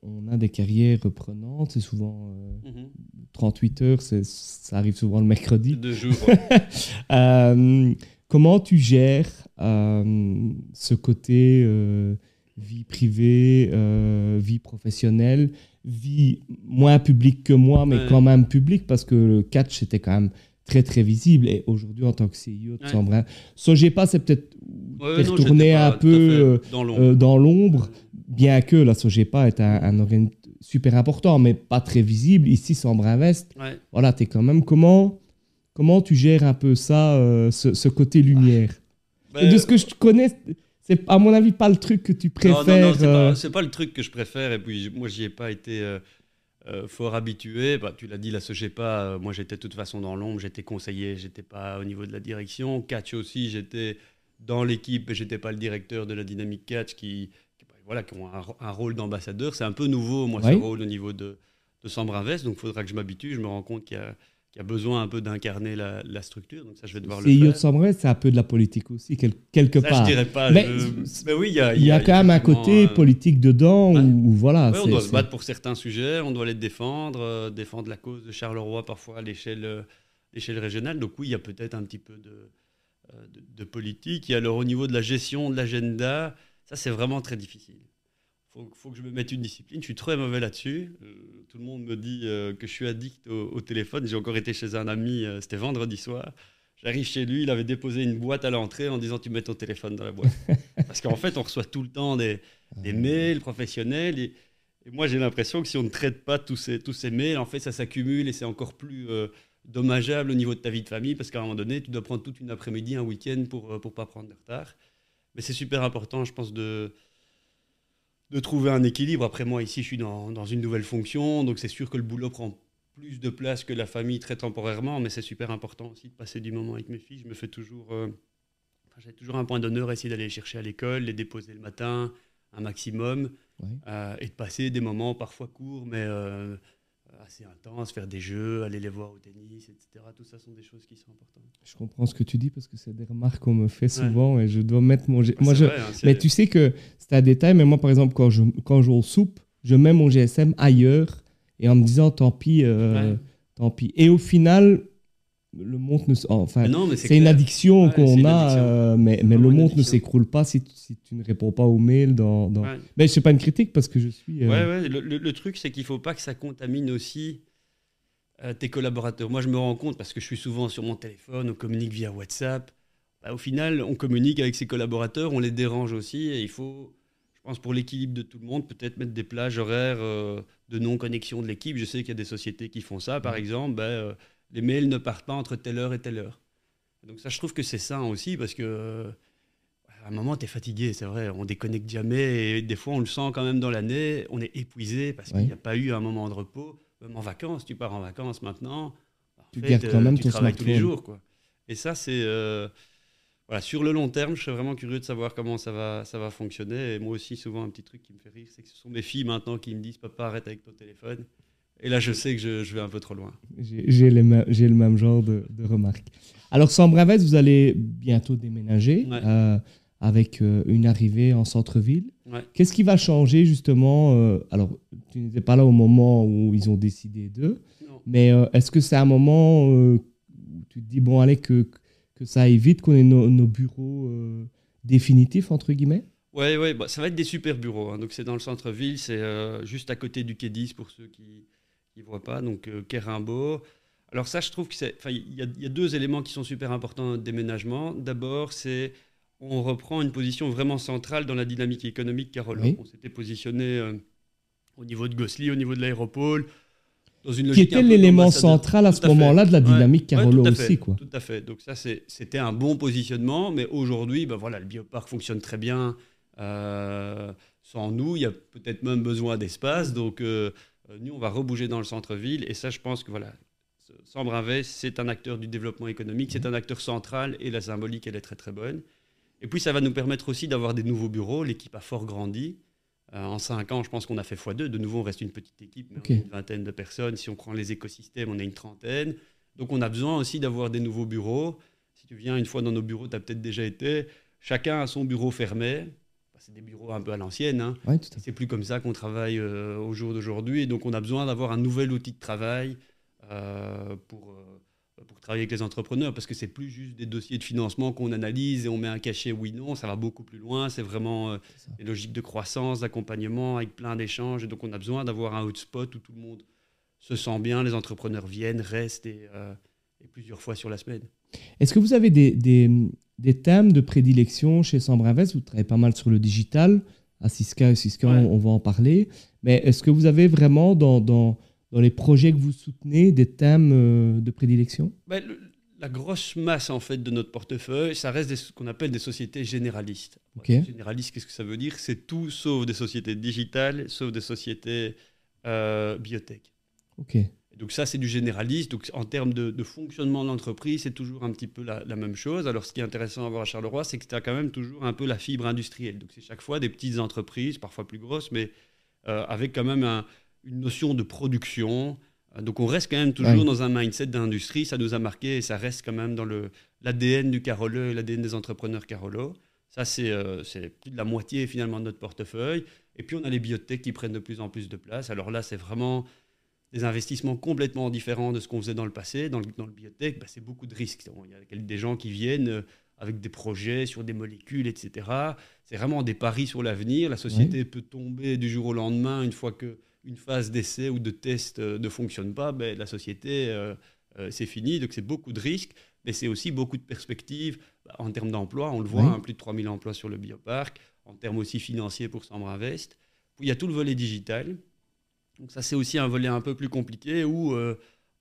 on a des carrières reprenantes, c'est souvent 38 mhm. heures, ça arrive souvent le mercredi. Deux jours. Euh, comment tu gères euh, ce côté euh, vie privée, vie professionnelle, vie moins publique que moi, mais quand même publique, parce que le catch était quand même très très visible. Et aujourd'hui, en tant que CEO de Sambrin, pas, c'est peut-être ouais, retourné un peu dans l'ombre. bien que la Sogepa est un, un organe super important, mais pas très visible, ici, sans Invest, voilà, tu es quand même. Comment, comment tu gères un peu ça, euh, ce, côté lumière? Ben, De ce que je connais, c'est à mon avis pas le truc que tu préfères. Non, non, non c'est pas, pas, le truc que je préfère, et puis moi, j'y ai pas été. Euh, euh, fort habitué, bah, tu l'as dit, la Sogepa, moi j'étais de toute façon dans l'ombre, j'étais conseiller, j'étais pas au niveau de la direction. Catch aussi, j'étais dans l'équipe et j'étais pas le directeur de la dynamique catch qui, voilà, qui ont un, rôle d'ambassadeur. C'est un peu nouveau, moi, ce rôle au niveau de, de Sambre Invest. Donc, il faudra que je m'habitue. Je me rends compte qu'il y, a besoin un peu d'incarner la, structure. Donc, ça, je vais devoir le faire. C'est un peu de la politique aussi, quelque part. Je dirais pas. Mais, oui, il y a, y a, quand même un côté politique dedans où, voilà. on doit se battre pour certains sujets, on doit les défendre, euh, défendre la cause de Charleroi parfois à l'échelle euh, régionale. Donc, oui, il y a peut-être un petit peu de, euh, de, de, politique. Et alors, au niveau de la gestion de l'agenda, ça, c'est vraiment très difficile. Il faut, que je me mette une discipline. Je suis très mauvais là-dessus. Euh, tout le monde me dit euh, que je suis addict au, téléphone. J'ai encore été chez un ami, euh, c'était vendredi soir. J'arrive chez lui, il avait déposé une boîte à l'entrée en disant Tu mets ton téléphone dans la boîte. Parce qu'en fait, on reçoit tout le temps des, des mails professionnels. Et, moi, j'ai l'impression que si on ne traite pas tous ces, tous ces mails, en fait, ça s'accumule et c'est encore plus dommageable au niveau de ta vie de famille. Parce qu'à un moment donné, tu dois prendre toute une après-midi, un week-end pour ne pas prendre de retard. Mais c'est super important, je pense, de, de trouver un équilibre. Après, moi, ici, je suis dans, dans une nouvelle fonction, donc c'est sûr que le boulot prend plus de place que la famille très temporairement, mais c'est super important aussi de passer du moment avec mes filles. Je me fais toujours. Euh, j'ai toujours un point d'honneur, essayer d'aller les chercher à l'école, les déposer le matin, un maximum, euh, et de passer des moments parfois courts, mais euh, assez intense, faire des jeux, aller les voir au tennis, etc. Tout ça sont des choses qui sont importantes. Je comprends ce que tu dis parce que c'est des remarques qu'on me fait souvent et je dois mettre mon. moi, je... Hein, mais tu sais que c'est un détail, mais moi, par exemple, quand je, quand je soupe, je mets mon GSM ailleurs et en me disant tant pis, euh, tant pis. Et au final, le monde ne enfin c'est une addiction qu'on a euh, mais, mais le monde ne s'écroule pas si, si, tu ne réponds pas aux mails dans, dans... mais c'est pas une critique parce que je suis euh, ouais, ouais. Le, le, truc c'est qu'il faut pas que ça contamine aussi euh, tes collaborateurs. Moi je me rends compte parce que je suis souvent sur mon téléphone on communique via WhatsApp. Bah, au final on communique avec ses collaborateurs on les dérange aussi et il faut je pense pour l'équilibre de tout le monde peut-être mettre des plages horaires de non connexion de l'équipe. Je sais qu'il y a des sociétés qui font ça par exemple bah, les mails ne partent pas entre telle heure et telle heure. Donc ça, je trouve que c'est sain aussi parce que à un moment, tu es fatigué, c'est vrai, on déconnecte jamais et des fois, on le sent quand même dans l'année, on est épuisé parce qu'il n'y a pas eu un moment de repos. Même en vacances, tu pars en vacances maintenant, tu fait, quand même tu travailles tous les jours. Quoi. Et ça, c'est... Euh, voilà, sur le long terme, je suis vraiment curieux de savoir comment ça va, ça va fonctionner. Et moi aussi, souvent, un petit truc qui me fait rire, c'est que ce sont mes filles maintenant qui me disent Papa, arrête avec ton téléphone. Et là, je sais que je, vais un peu trop loin. J'ai le même genre de, de remarques. Alors, sans Bravès, vous allez bientôt déménager euh, avec euh, une arrivée en centre-ville. Qu'est-ce qui va changer justement euh, Alors, tu n'étais pas là au moment où ils ont décidé d'eux, mais est-ce que c'est un moment où tu te dis, bon, allez, que, que ça aille vite, qu'on ait nos bureaux définitifs, entre guillemets? Oui, ouais, bah, ça va être des super bureaux. Hein. Donc, c'est dans le centre-ville, c'est juste à côté du quai 10 pour ceux qui ne voient pas, donc euh, Alors ça, je trouve que c'est, il y, y, a deux éléments qui sont super importants dans notre déménagement. D'abord, c'est on reprend une position vraiment centrale dans la dynamique économique Carole. On s'était positionné euh, au niveau de Gossely, au niveau de l'aéropole. Dans une qui était l'élément central à ce moment-là de la dynamique ouais, aussi. Quoi. Tout à fait. Donc ça, c'était un bon positionnement. Mais aujourd'hui, ben voilà, le bioparc fonctionne très bien. Euh, sans nous, il y a peut-être même besoin d'espace. Donc, euh, nous, on va rebouger dans le centre-ville. Et ça, je pense que voilà, Sambre Invest, c'est un acteur du développement économique, c'est un acteur central et la symbolique, elle est très très bonne. Et puis ça va nous permettre aussi d'avoir des nouveaux bureaux. L'équipe a fort grandi. Euh, en cinq ans, je pense qu'on a fait x2. De nouveau, on reste une petite équipe, mais on a une vingtaine de personnes. Si on prend les écosystèmes, on a une trentaine. Donc on a besoin aussi d'avoir des nouveaux bureaux. Si tu viens une fois dans nos bureaux, tu as peut-être déjà été. Chacun a son bureau fermé. C'est des bureaux un peu à l'ancienne. Hein. c'est plus comme ça qu'on travaille euh, au jour d'aujourd'hui. Donc on a besoin d'avoir un nouvel outil de travail euh, pour, euh, pour travailler avec les entrepreneurs, parce que c'est plus juste des dossiers de financement qu'on analyse et on met un cachet oui, non, ça va beaucoup plus loin, c'est vraiment des logiques de croissance, d'accompagnement, avec plein d'échanges, et donc on a besoin d'avoir un hotspot où tout le monde se sent bien, les entrepreneurs viennent, restent, et, plusieurs fois sur la semaine. Est-ce que vous avez des, des, des, thèmes de prédilection chez Sambre Invest Vous travaillez pas mal sur le digital, à Siska et Siska, on, va en parler, mais est-ce que vous avez vraiment dans, dans dans les projets que vous soutenez des thèmes euh, de prédilection? Ben, La grosse masse en fait de notre portefeuille, ça reste ce qu'on appelle des sociétés généralistes. Généralistes, qu'est-ce que ça veut dire? C'est tout sauf des sociétés digitales, sauf des sociétés euh, biotech. Ok. Donc ça, c'est du généraliste. Donc en termes de, fonctionnement de l'entreprise, c'est toujours un petit peu la, même chose. Alors ce qui est intéressant à voir à Charleroi, c'est que tu as quand même toujours un peu la fibre industrielle. Donc c'est chaque fois des petites entreprises, parfois plus grosses, mais euh, avec quand même un, une notion de production. Euh, donc on reste quand même toujours dans un mindset d'industrie, ça nous a marqué et ça reste quand même dans l'ADN du Carolo et l'ADN des entrepreneurs Carolo. Ça, euh, c'est plus de la moitié finalement de notre portefeuille. Et puis on a les biotech qui prennent de plus en plus de place. Alors là, c'est vraiment des investissements complètement différents de ce qu'on faisait dans le passé. Dans le, dans le biotech, bah, c'est beaucoup de risques. Il y a des gens qui viennent euh, avec des projets sur des molécules, etc. C'est vraiment des paris sur l'avenir. La société peut tomber du jour au lendemain une fois que une phase d'essai ou de test euh, ne fonctionne pas, ben, la société, euh, euh, c'est fini. Donc c'est beaucoup de risques, mais c'est aussi beaucoup de perspectives bah, en termes d'emploi. On le voit, hein, plus de 3000 emplois sur le bioparc, en termes aussi financiers pour Sambre Invest. Puis il y a tout le volet digital. Donc ça, c'est aussi un volet un peu plus compliqué où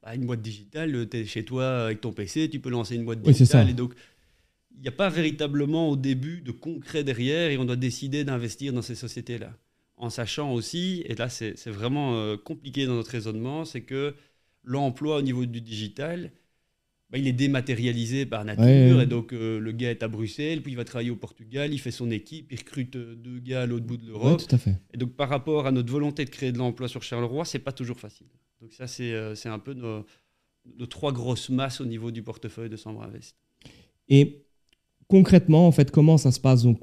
bah, une boîte digitale, tu es chez toi avec ton PC, tu peux lancer une boîte digitale. et donc, il n'y a pas véritablement au début de concret derrière et on doit décider d'investir dans ces sociétés-là en sachant aussi, et là c'est vraiment euh, compliqué dans notre raisonnement, c'est que l'emploi au niveau du digital, bah, il est dématérialisé par nature, et donc euh, le gars est à Bruxelles, puis il va travailler au Portugal, il fait son équipe, il recrute euh, deux gars à l'autre bout de l'Europe. tout à fait. Et donc par rapport à notre volonté de créer de l'emploi sur Charleroi, c'est pas toujours facile. Donc ça c'est un peu nos, nos, trois grosses masses au niveau du portefeuille de Sambre Invest. Et concrètement, en fait, comment ça se passe? Donc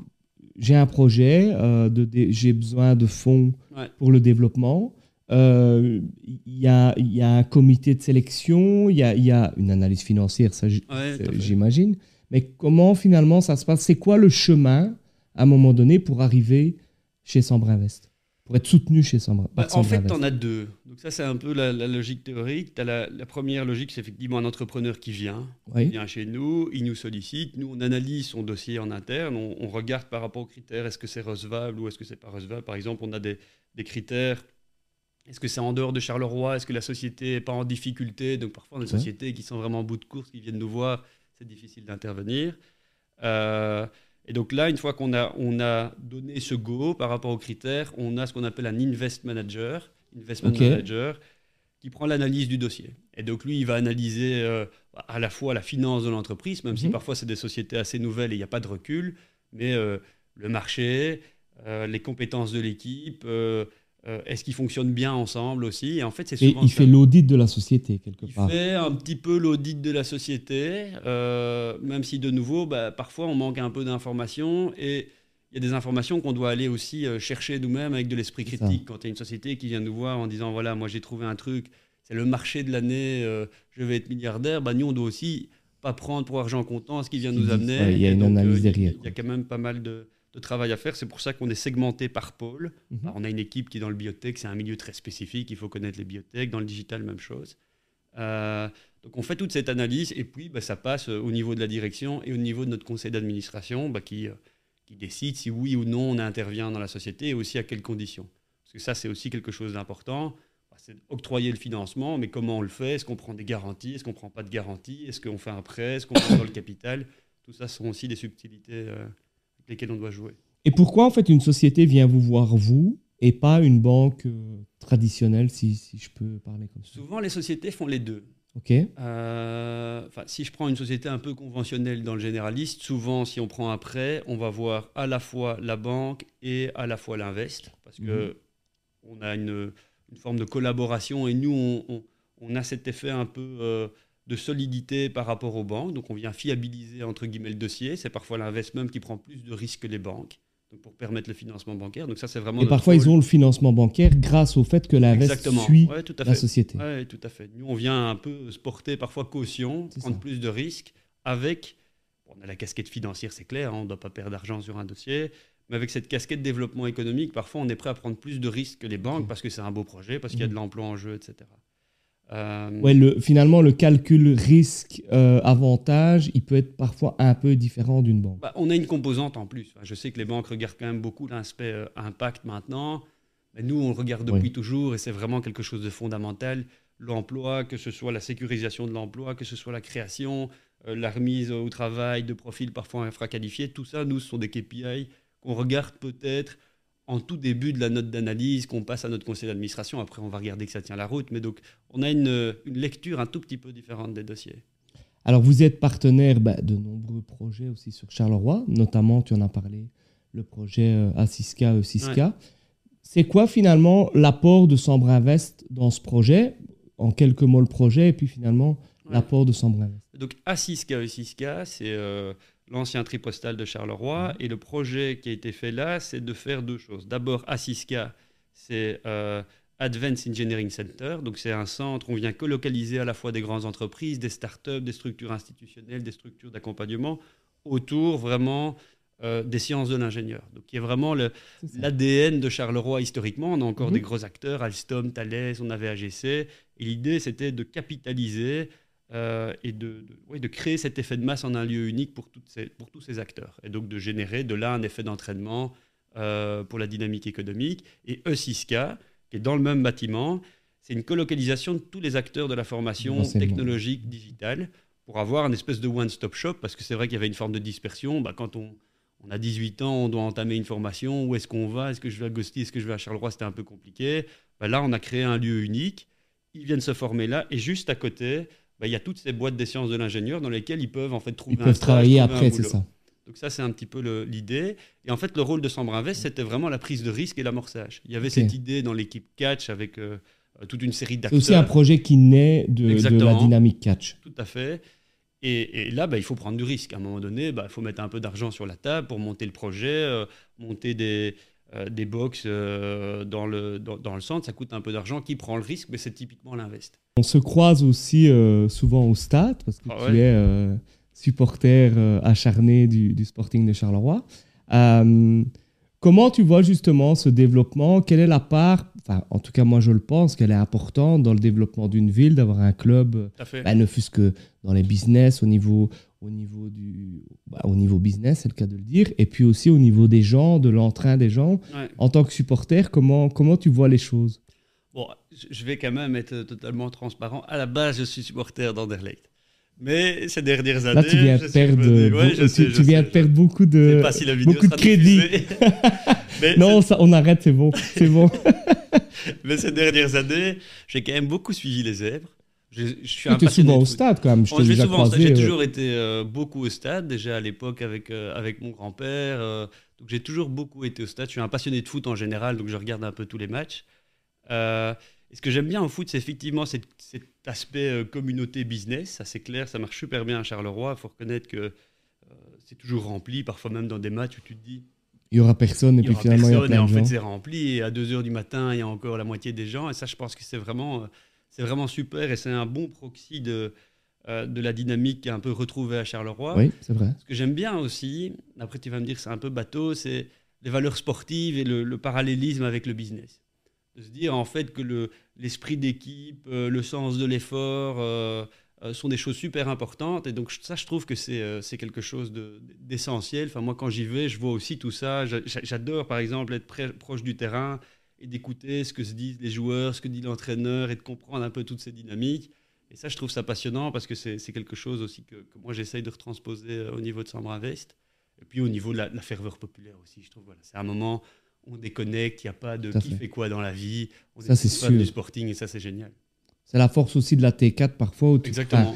j'ai un projet, euh, j'ai besoin de fonds pour le développement. Euh, il y, a, y, a, un comité de sélection, il y a, y a, une analyse financière, ça j'imagine. Mais comment finalement ça se passe? C'est quoi le chemin à un moment donné pour arriver chez Sambre Invest pour être soutenu chez Sambre, bah, En fait, tu en as deux. Donc ça, c'est un peu la, logique théorique. As la, la, première logique, c'est effectivement un entrepreneur qui vient, qui vient chez nous, il nous sollicite, nous, on analyse son dossier en interne, on, regarde par rapport aux critères, est-ce que c'est recevable ou est-ce que c'est pas recevable. Par exemple, on a des, des critères, est-ce que c'est en dehors de Charleroi, est-ce que la société n'est pas en difficulté? Donc parfois, des sociétés qui sont vraiment en bout de course, qui viennent nous voir, c'est difficile d'intervenir. Euh, et donc là, une fois qu'on a, on a donné ce go par rapport aux critères, on a ce qu'on appelle un invest manager, investment manager, qui prend l'analyse du dossier. Et donc lui, il va analyser euh, à la fois la finance de l'entreprise, même si mhm. parfois c'est des sociétés assez nouvelles et il n'y a pas de recul, mais euh, le marché, les compétences de l'équipe, euh, est-ce qu'ils fonctionnent bien ensemble aussi? Et en fait, c'est souvent. Et il fait l'audit de la société quelque part. Il fait un petit peu l'audit de la société, euh, même si de nouveau, bah, parfois on manque un peu d'informations et il y a des informations qu'on doit aller aussi euh, chercher nous-mêmes avec de l'esprit critique. Quand il y a une société qui vient nous voir en disant voilà, moi j'ai trouvé un truc, c'est le marché de l'année, je vais être milliardaire, bah, nous on doit aussi pas prendre pour argent comptant ce qui vient nous amener. il y a une analyse derrière. Il y a quand même pas mal de de travail à faire. C'est pour ça qu'on est segmenté par pôle. Mhm. on a une équipe qui est dans le biotech, c'est un milieu très spécifique, il faut connaître les biotech. Dans le digital, même chose. Euh, donc on fait toute cette analyse et puis bah, ça passe euh, au niveau de la direction et au niveau de notre conseil d'administration bah, qui, euh, qui décide si oui ou non on intervient dans la société et aussi à quelles conditions. Parce que ça, c'est aussi quelque chose d'important. Bah, c'est octroyer le financement, mais comment on le fait? Est-ce qu'on prend des garanties? Est-ce qu'on ne prend pas de garanties? Est-ce qu'on fait un prêt? Est-ce qu'on prend dans le capital? Tout ça sont aussi des subtilités lesquels on doit jouer. Et pourquoi en fait une société vient vous voir vous et pas une banque euh, traditionnelle, si, si, je peux parler comme ça? Souvent, les sociétés font les deux. Ok. Euh, si je prends une société un peu conventionnelle dans le généraliste, souvent, si on prend un prêt, on va voir à la fois la banque et à la fois l'invest, parce que mhm. on a une, forme de collaboration et nous, on, a cet effet un peu euh, de solidité par rapport aux banques. Donc, on vient fiabiliser entre guillemets le dossier. C'est parfois l'invest même qui prend plus de risques que les banques pour permettre le financement bancaire. Donc ça, c'est vraiment. Et parfois, ils ont le financement bancaire grâce au fait que l'invest suit la société. Oui, tout à fait. Nous, on vient un peu se porter parfois caution, prendre plus de risques avec. on a la casquette financière, c'est clair, hein, on ne doit pas perdre d'argent sur un dossier. Mais avec cette casquette développement économique, parfois, on est prêt à prendre plus de risques que les banques parce que c'est un beau projet, parce qu'il y a de l'emploi en jeu, etc. Euh, ouais, le, finalement, le calcul risque-avantage, il peut être parfois un peu différent d'une banque. Bah, on a une composante en plus. Je sais que les banques regardent quand même beaucoup l'aspect euh, impact maintenant. Mais nous, on le regarde depuis toujours et c'est vraiment quelque chose de fondamental. L'emploi, que ce soit la sécurisation de l'emploi, que ce soit la création, euh, la remise au travail de profils parfois infraqualifiés, tout ça, nous, ce sont des KPI qu'on regarde peut-être en tout début de la note d'analyse qu'on passe à notre conseil d'administration. Après, on va regarder que ça tient la route. Mais donc, on a une, lecture un tout petit peu différente des dossiers. Alors, vous êtes partenaire bah, de nombreux projets aussi sur Charleroi, notamment, tu en as parlé, le projet euh, Assiska, Siska. C'est quoi finalement l'apport de Sambre Invest dans ce projet? En quelques mots, le projet, et puis finalement, l'apport de Sambre Invest. Donc, Assiska, Siska, c'est. Euh, l'ancien tripostal de Charleroi. Mhm. Et le projet qui a été fait là, c'est de faire deux choses. D'abord, Assisca, c'est euh, Advanced Engineering Center. Donc, c'est un centre où on vient colocaliser à la fois des grandes entreprises, des startups, des structures institutionnelles, des structures d'accompagnement autour vraiment euh, des sciences de l'ingénieur. Donc, qui est vraiment l'ADN de Charleroi historiquement. On a encore des gros acteurs, Alstom, Thales, on avait AGC. Et l'idée, c'était de capitaliser euh, et de, de, créer cet effet de masse en un lieu unique pour, toutes ces, pour tous ces acteurs. Et donc de générer de là un effet d'entraînement euh, pour la dynamique économique. Et E6K, qui est dans le même bâtiment, c'est une colocalisation de tous les acteurs de la formation technologique digitale pour avoir une espèce de one-stop shop, parce que c'est vrai qu'il y avait une forme de dispersion. Bah, quand on, on, a 18 ans, on doit entamer une formation, où est-ce qu'on va? Est-ce que je vais à Gosti Est-ce que je vais à Charleroi? C'était un peu compliqué. Bah, là, on a créé un lieu unique. Ils viennent se former là, et juste à côté, bah, il y a toutes ces boîtes des sciences de l'ingénieur dans lesquelles ils peuvent en fait trouver ils peuvent travailler après, c'est ça. Donc ça, c'est un petit peu l'idée. Et en fait, le rôle de Sambre Invest, c'était vraiment la prise de risque et l'amorçage. Il y avait cette idée dans l'équipe Catch avec euh, toute une série d'acteurs. C'est aussi un projet qui naît de, la dynamique Catch. Tout à fait. Et, là, bah, il faut prendre du risque. À un moment donné, bah, il faut mettre un peu d'argent sur la table pour monter le projet, euh, monter des, des box euh, dans, le, dans, le centre, ça coûte un peu d'argent. Qui prend le risque Mais c'est typiquement l'invest. On se croise aussi euh, souvent au stade parce que ah tu es supporter acharné du, du, Sporting de Charleroi. comment tu vois justement ce développement? Quelle est la part, enfin, en tout cas moi je le pense, qu'elle est importante dans le développement d'une ville, d'avoir un club, bah, ne fût-ce que dans les business, au niveau, au niveau, du, bah, au niveau business, c'est le cas de le dire, et puis aussi au niveau des gens, de l'entrain des gens. En tant que supporter, comment, comment tu vois les choses? Bon, je vais quand même être totalement transparent. À la base, je suis supporter d'Anderlecht. Mais ces dernières années, Là, tu viens, perdre, tu, viens perdre beaucoup de, beaucoup de crédit. non, ça, on arrête, c'est bon. C'est bon. mais ces dernières années, j'ai quand même beaucoup suivi les zèbres. Je, je suis un souvent au stade quand même. Je déjà souvent J'ai euh. toujours été euh, beaucoup au stade, déjà à l'époque avec, euh, avec mon grand-père. donc j'ai toujours beaucoup été au stade. Je suis un passionné de foot en général, donc je regarde un peu tous les matchs. et ce que j'aime bien au foot, c'est effectivement cet, cet aspect communauté business. Ça c'est clair, ça marche super bien à Charleroi. Il faut reconnaître que c'est toujours rempli, parfois même dans des matchs où tu te dis il y aura personne et puis finalement il y a plein et en fait c'est rempli et à 2h du matin il y a encore la moitié des gens et ça je pense que c'est vraiment c'est vraiment super et c'est un bon proxy de, euh, de la dynamique qui est un peu retrouvée à Charleroi. Oui, c'est vrai. Ce que j'aime bien aussi, après tu vas me dire que c'est un peu bateau, c'est les valeurs sportives et le, parallélisme avec le business. De se dire en fait que l'esprit d'équipe, euh, le sens de l'effort euh, sont des choses super importantes. Et donc ça, je trouve que c'est quelque chose d'essentiel. enfin, moi, quand j'y vais, je vois aussi tout ça. J'adore, par exemple, être proche du terrain et d'écouter ce que se disent les joueurs, ce que dit l'entraîneur et de comprendre un peu toutes ces dynamiques. Et ça, je trouve ça passionnant parce que c'est quelque chose aussi que, moi j'essaye de retransposer euh, au niveau de Sambre Invest. Et puis au niveau de la, ferveur populaire aussi, je trouve. Voilà, c'est un moment où on déconnecte, il n'y a pas de qui fait quoi dans la vie. On ça, c'est sûr. du sporting et ça, c'est génial. C'est la force aussi de la T4 parfois. Où tu, Exactement.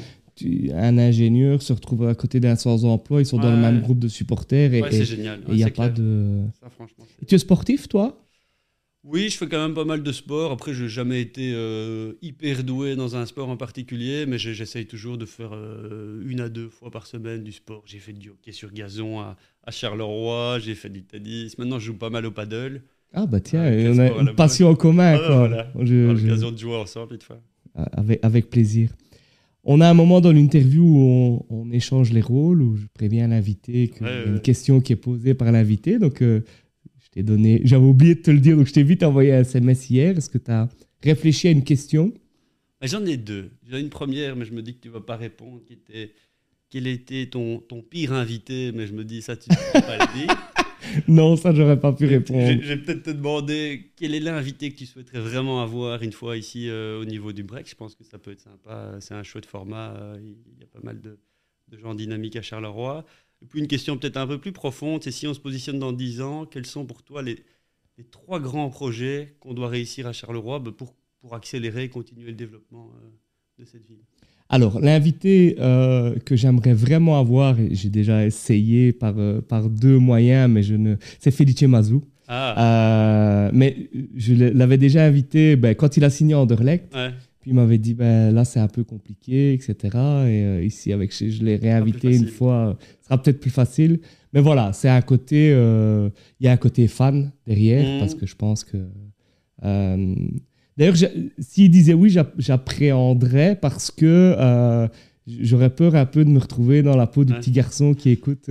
un ingénieur se retrouve à côté d'un sans-emploi, ils sont dans le même groupe de supporters. Et, c'est génial. il n'y a pas de. Ça, tu es sportif, toi? Oui, je fais quand même pas mal de sport. Après, je n'ai jamais été euh, hyper doué dans un sport en particulier, mais j'essaye toujours de faire euh, une à deux fois par semaine du sport. J'ai fait du hockey sur gazon à, Charleroi, j'ai fait du tennis. Maintenant, je joue pas mal au paddle. Ah bah tiens, on a une passion en commun. Ah. Voilà. l'occasion de jouer ensemble, une fois. Ah, avec, avec plaisir. On a un moment dans l'interview où on, échange les rôles, où je préviens l'invité qu'il y a une question qui est posée par l'invité. Donc, donné. J'avais oublié de te le dire, donc je t'ai vite envoyé un SMS hier. Est-ce que tu as réfléchi à une question? J'en ai deux. J'en ai une première, mais je me dis que tu ne vas pas répondre. Qui était quel était ton, ton pire invité Mais je me dis ça, tu ne peux pas le dire. non, ça, j'aurais pas pu répondre. Je, vais peut-être te demander quel est l'invité que tu souhaiterais vraiment avoir une fois ici euh, au niveau du break? Je pense que ça peut être sympa. C'est un chouette format. Euh, il y a pas mal de, de gens dynamiques à Charleroi. Et puis une question peut-être un peu plus profonde, c'est si on se positionne dans 10 ans, quels sont pour toi les, trois grands projets qu'on doit réussir à Charleroi bah, pour, pour accélérer et continuer le développement euh, de cette ville? Alors, l'invité euh, que j'aimerais vraiment avoir, j'ai déjà essayé par, euh, par deux moyens, mais je ne, c'est Felice Mazou. Ah. mais je l'avais déjà invité ben, quand il a signé Anderlecht. Ouais il m'avait dit, ben, là, c'est un peu compliqué, etc. Et euh, ici, avec, je l'ai réinvité une fois, ce sera peut-être plus facile. Mais voilà, c'est un côté, euh, il y a un côté fan derrière, mmh. parce que je pense que. Euh, d'ailleurs, s'il disait oui, j'appréhenderais parce que j'aurais peur un peu de me retrouver dans la peau du petit garçon qui écoute.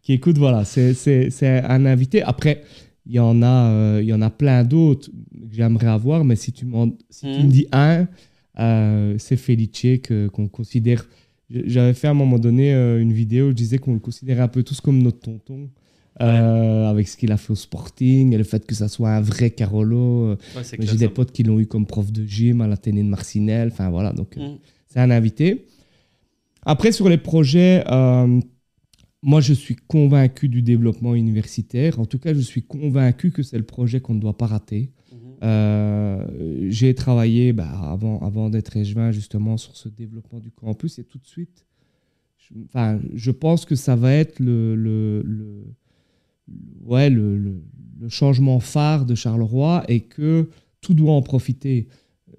qui écoute, voilà, c'est un invité. Après, il y en a, euh, il y en a plein d'autres que j'aimerais avoir, mais si tu, si tu me hmm. dis un, euh, c'est Felice qu'on considère. J'avais fait à un moment donné euh, une vidéo où je disais qu'on le considérait un peu tous comme notre tonton. avec ce qu'il a fait au Sporting et le fait que ça soit un vrai Carolo. J'ai des potes qui l'ont eu comme prof de gym à l'Athénée de Marcinelle. Enfin voilà, donc hmm. c'est un invité. Après, sur les projets, moi, je suis convaincu du développement universitaire. En tout cas, je suis convaincu que c'est le projet qu'on ne doit pas rater. Mhm. Euh, j'ai travaillé bah, avant, avant d'être échevin justement sur ce développement du campus et tout de suite, je, enfin, je pense que ça va être le, le, le ouais, le, le, changement phare de Charleroi et que tout doit en profiter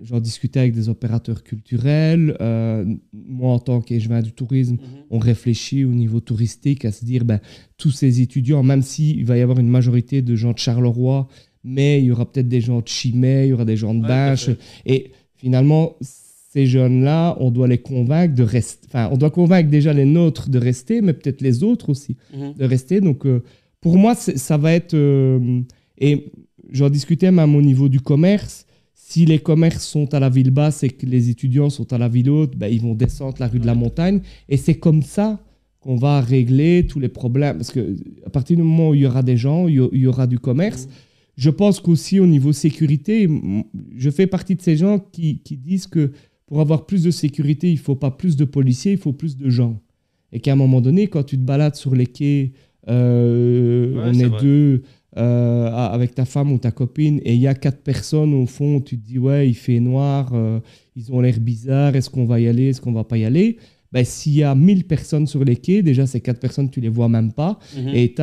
j'en discutais avec des opérateurs culturels. Euh, moi, en tant qu'échevin du tourisme, mhm. on réfléchit au niveau touristique à se dire, ben, tous ces étudiants, même s'il va y avoir une majorité de gens de Charleroi, mais il y aura peut-être des gens de Chimay, il y aura des gens de Binche. Et finalement, ces jeunes-là, on doit les convaincre de rester. Enfin, on doit convaincre déjà les nôtres de rester, mais peut-être les autres aussi mhm. de rester. Donc, euh, pour moi, ça va être. Euh, et j'en discutais même au niveau du commerce si les commerces sont à la ville basse et que les étudiants sont à la ville haute, ben, ils vont descendre la rue de la montagne. Et c'est comme ça qu'on va régler tous les problèmes. Parce qu'à partir du moment où il y aura des gens, il y aura du commerce. Je pense qu'aussi au niveau sécurité, je fais partie de ces gens qui, disent que pour avoir plus de sécurité, il ne faut pas plus de policiers, il faut plus de gens. Et qu'à un moment donné, quand tu te balades sur les quais, euh, on est deux euh, avec ta femme ou ta copine et il y a quatre personnes au fond, tu te dis ouais, il fait noir, euh, ils ont l'air bizarres, est-ce qu'on va y aller, est-ce qu'on va pas y aller? Ben, S'il y a 1000 personnes sur les quais, déjà ces quatre personnes, tu les vois même pas mhm. et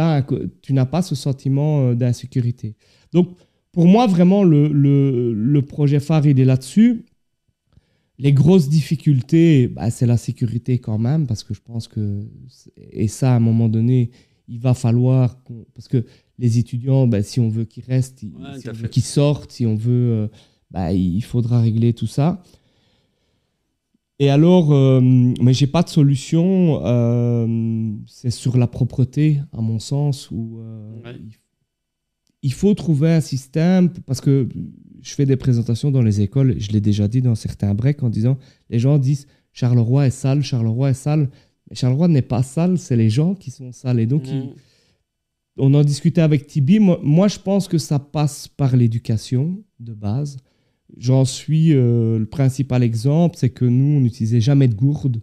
tu n'as pas ce sentiment euh, d'insécurité. Donc pour moi, vraiment, le, le, le projet phare, il est là-dessus. Les grosses difficultés, ben, c'est la sécurité quand même, parce que je pense que, et ça, à un moment donné, il va falloir, parce que les étudiants, bah, si on veut qu'ils restent, si on veut qu'ils sortent, si on veut, euh, bah, il faudra régler tout ça. Et alors, euh, mais j'ai pas de solution. Euh, c'est sur la propreté, à mon sens, où il faut trouver un système parce que je fais des présentations dans les écoles. Je l'ai déjà dit dans certains breaks en disant, les gens disent Charleroi est sale, Charleroi est sale. Mais Charleroi n'est pas sale, c'est les gens qui sont sales. Et donc, mm on en discutait avec Tibi. Moi, je pense que ça passe par l'éducation de base. J'en suis euh, le principal exemple, c'est que nous, on n'utilisait jamais de gourde.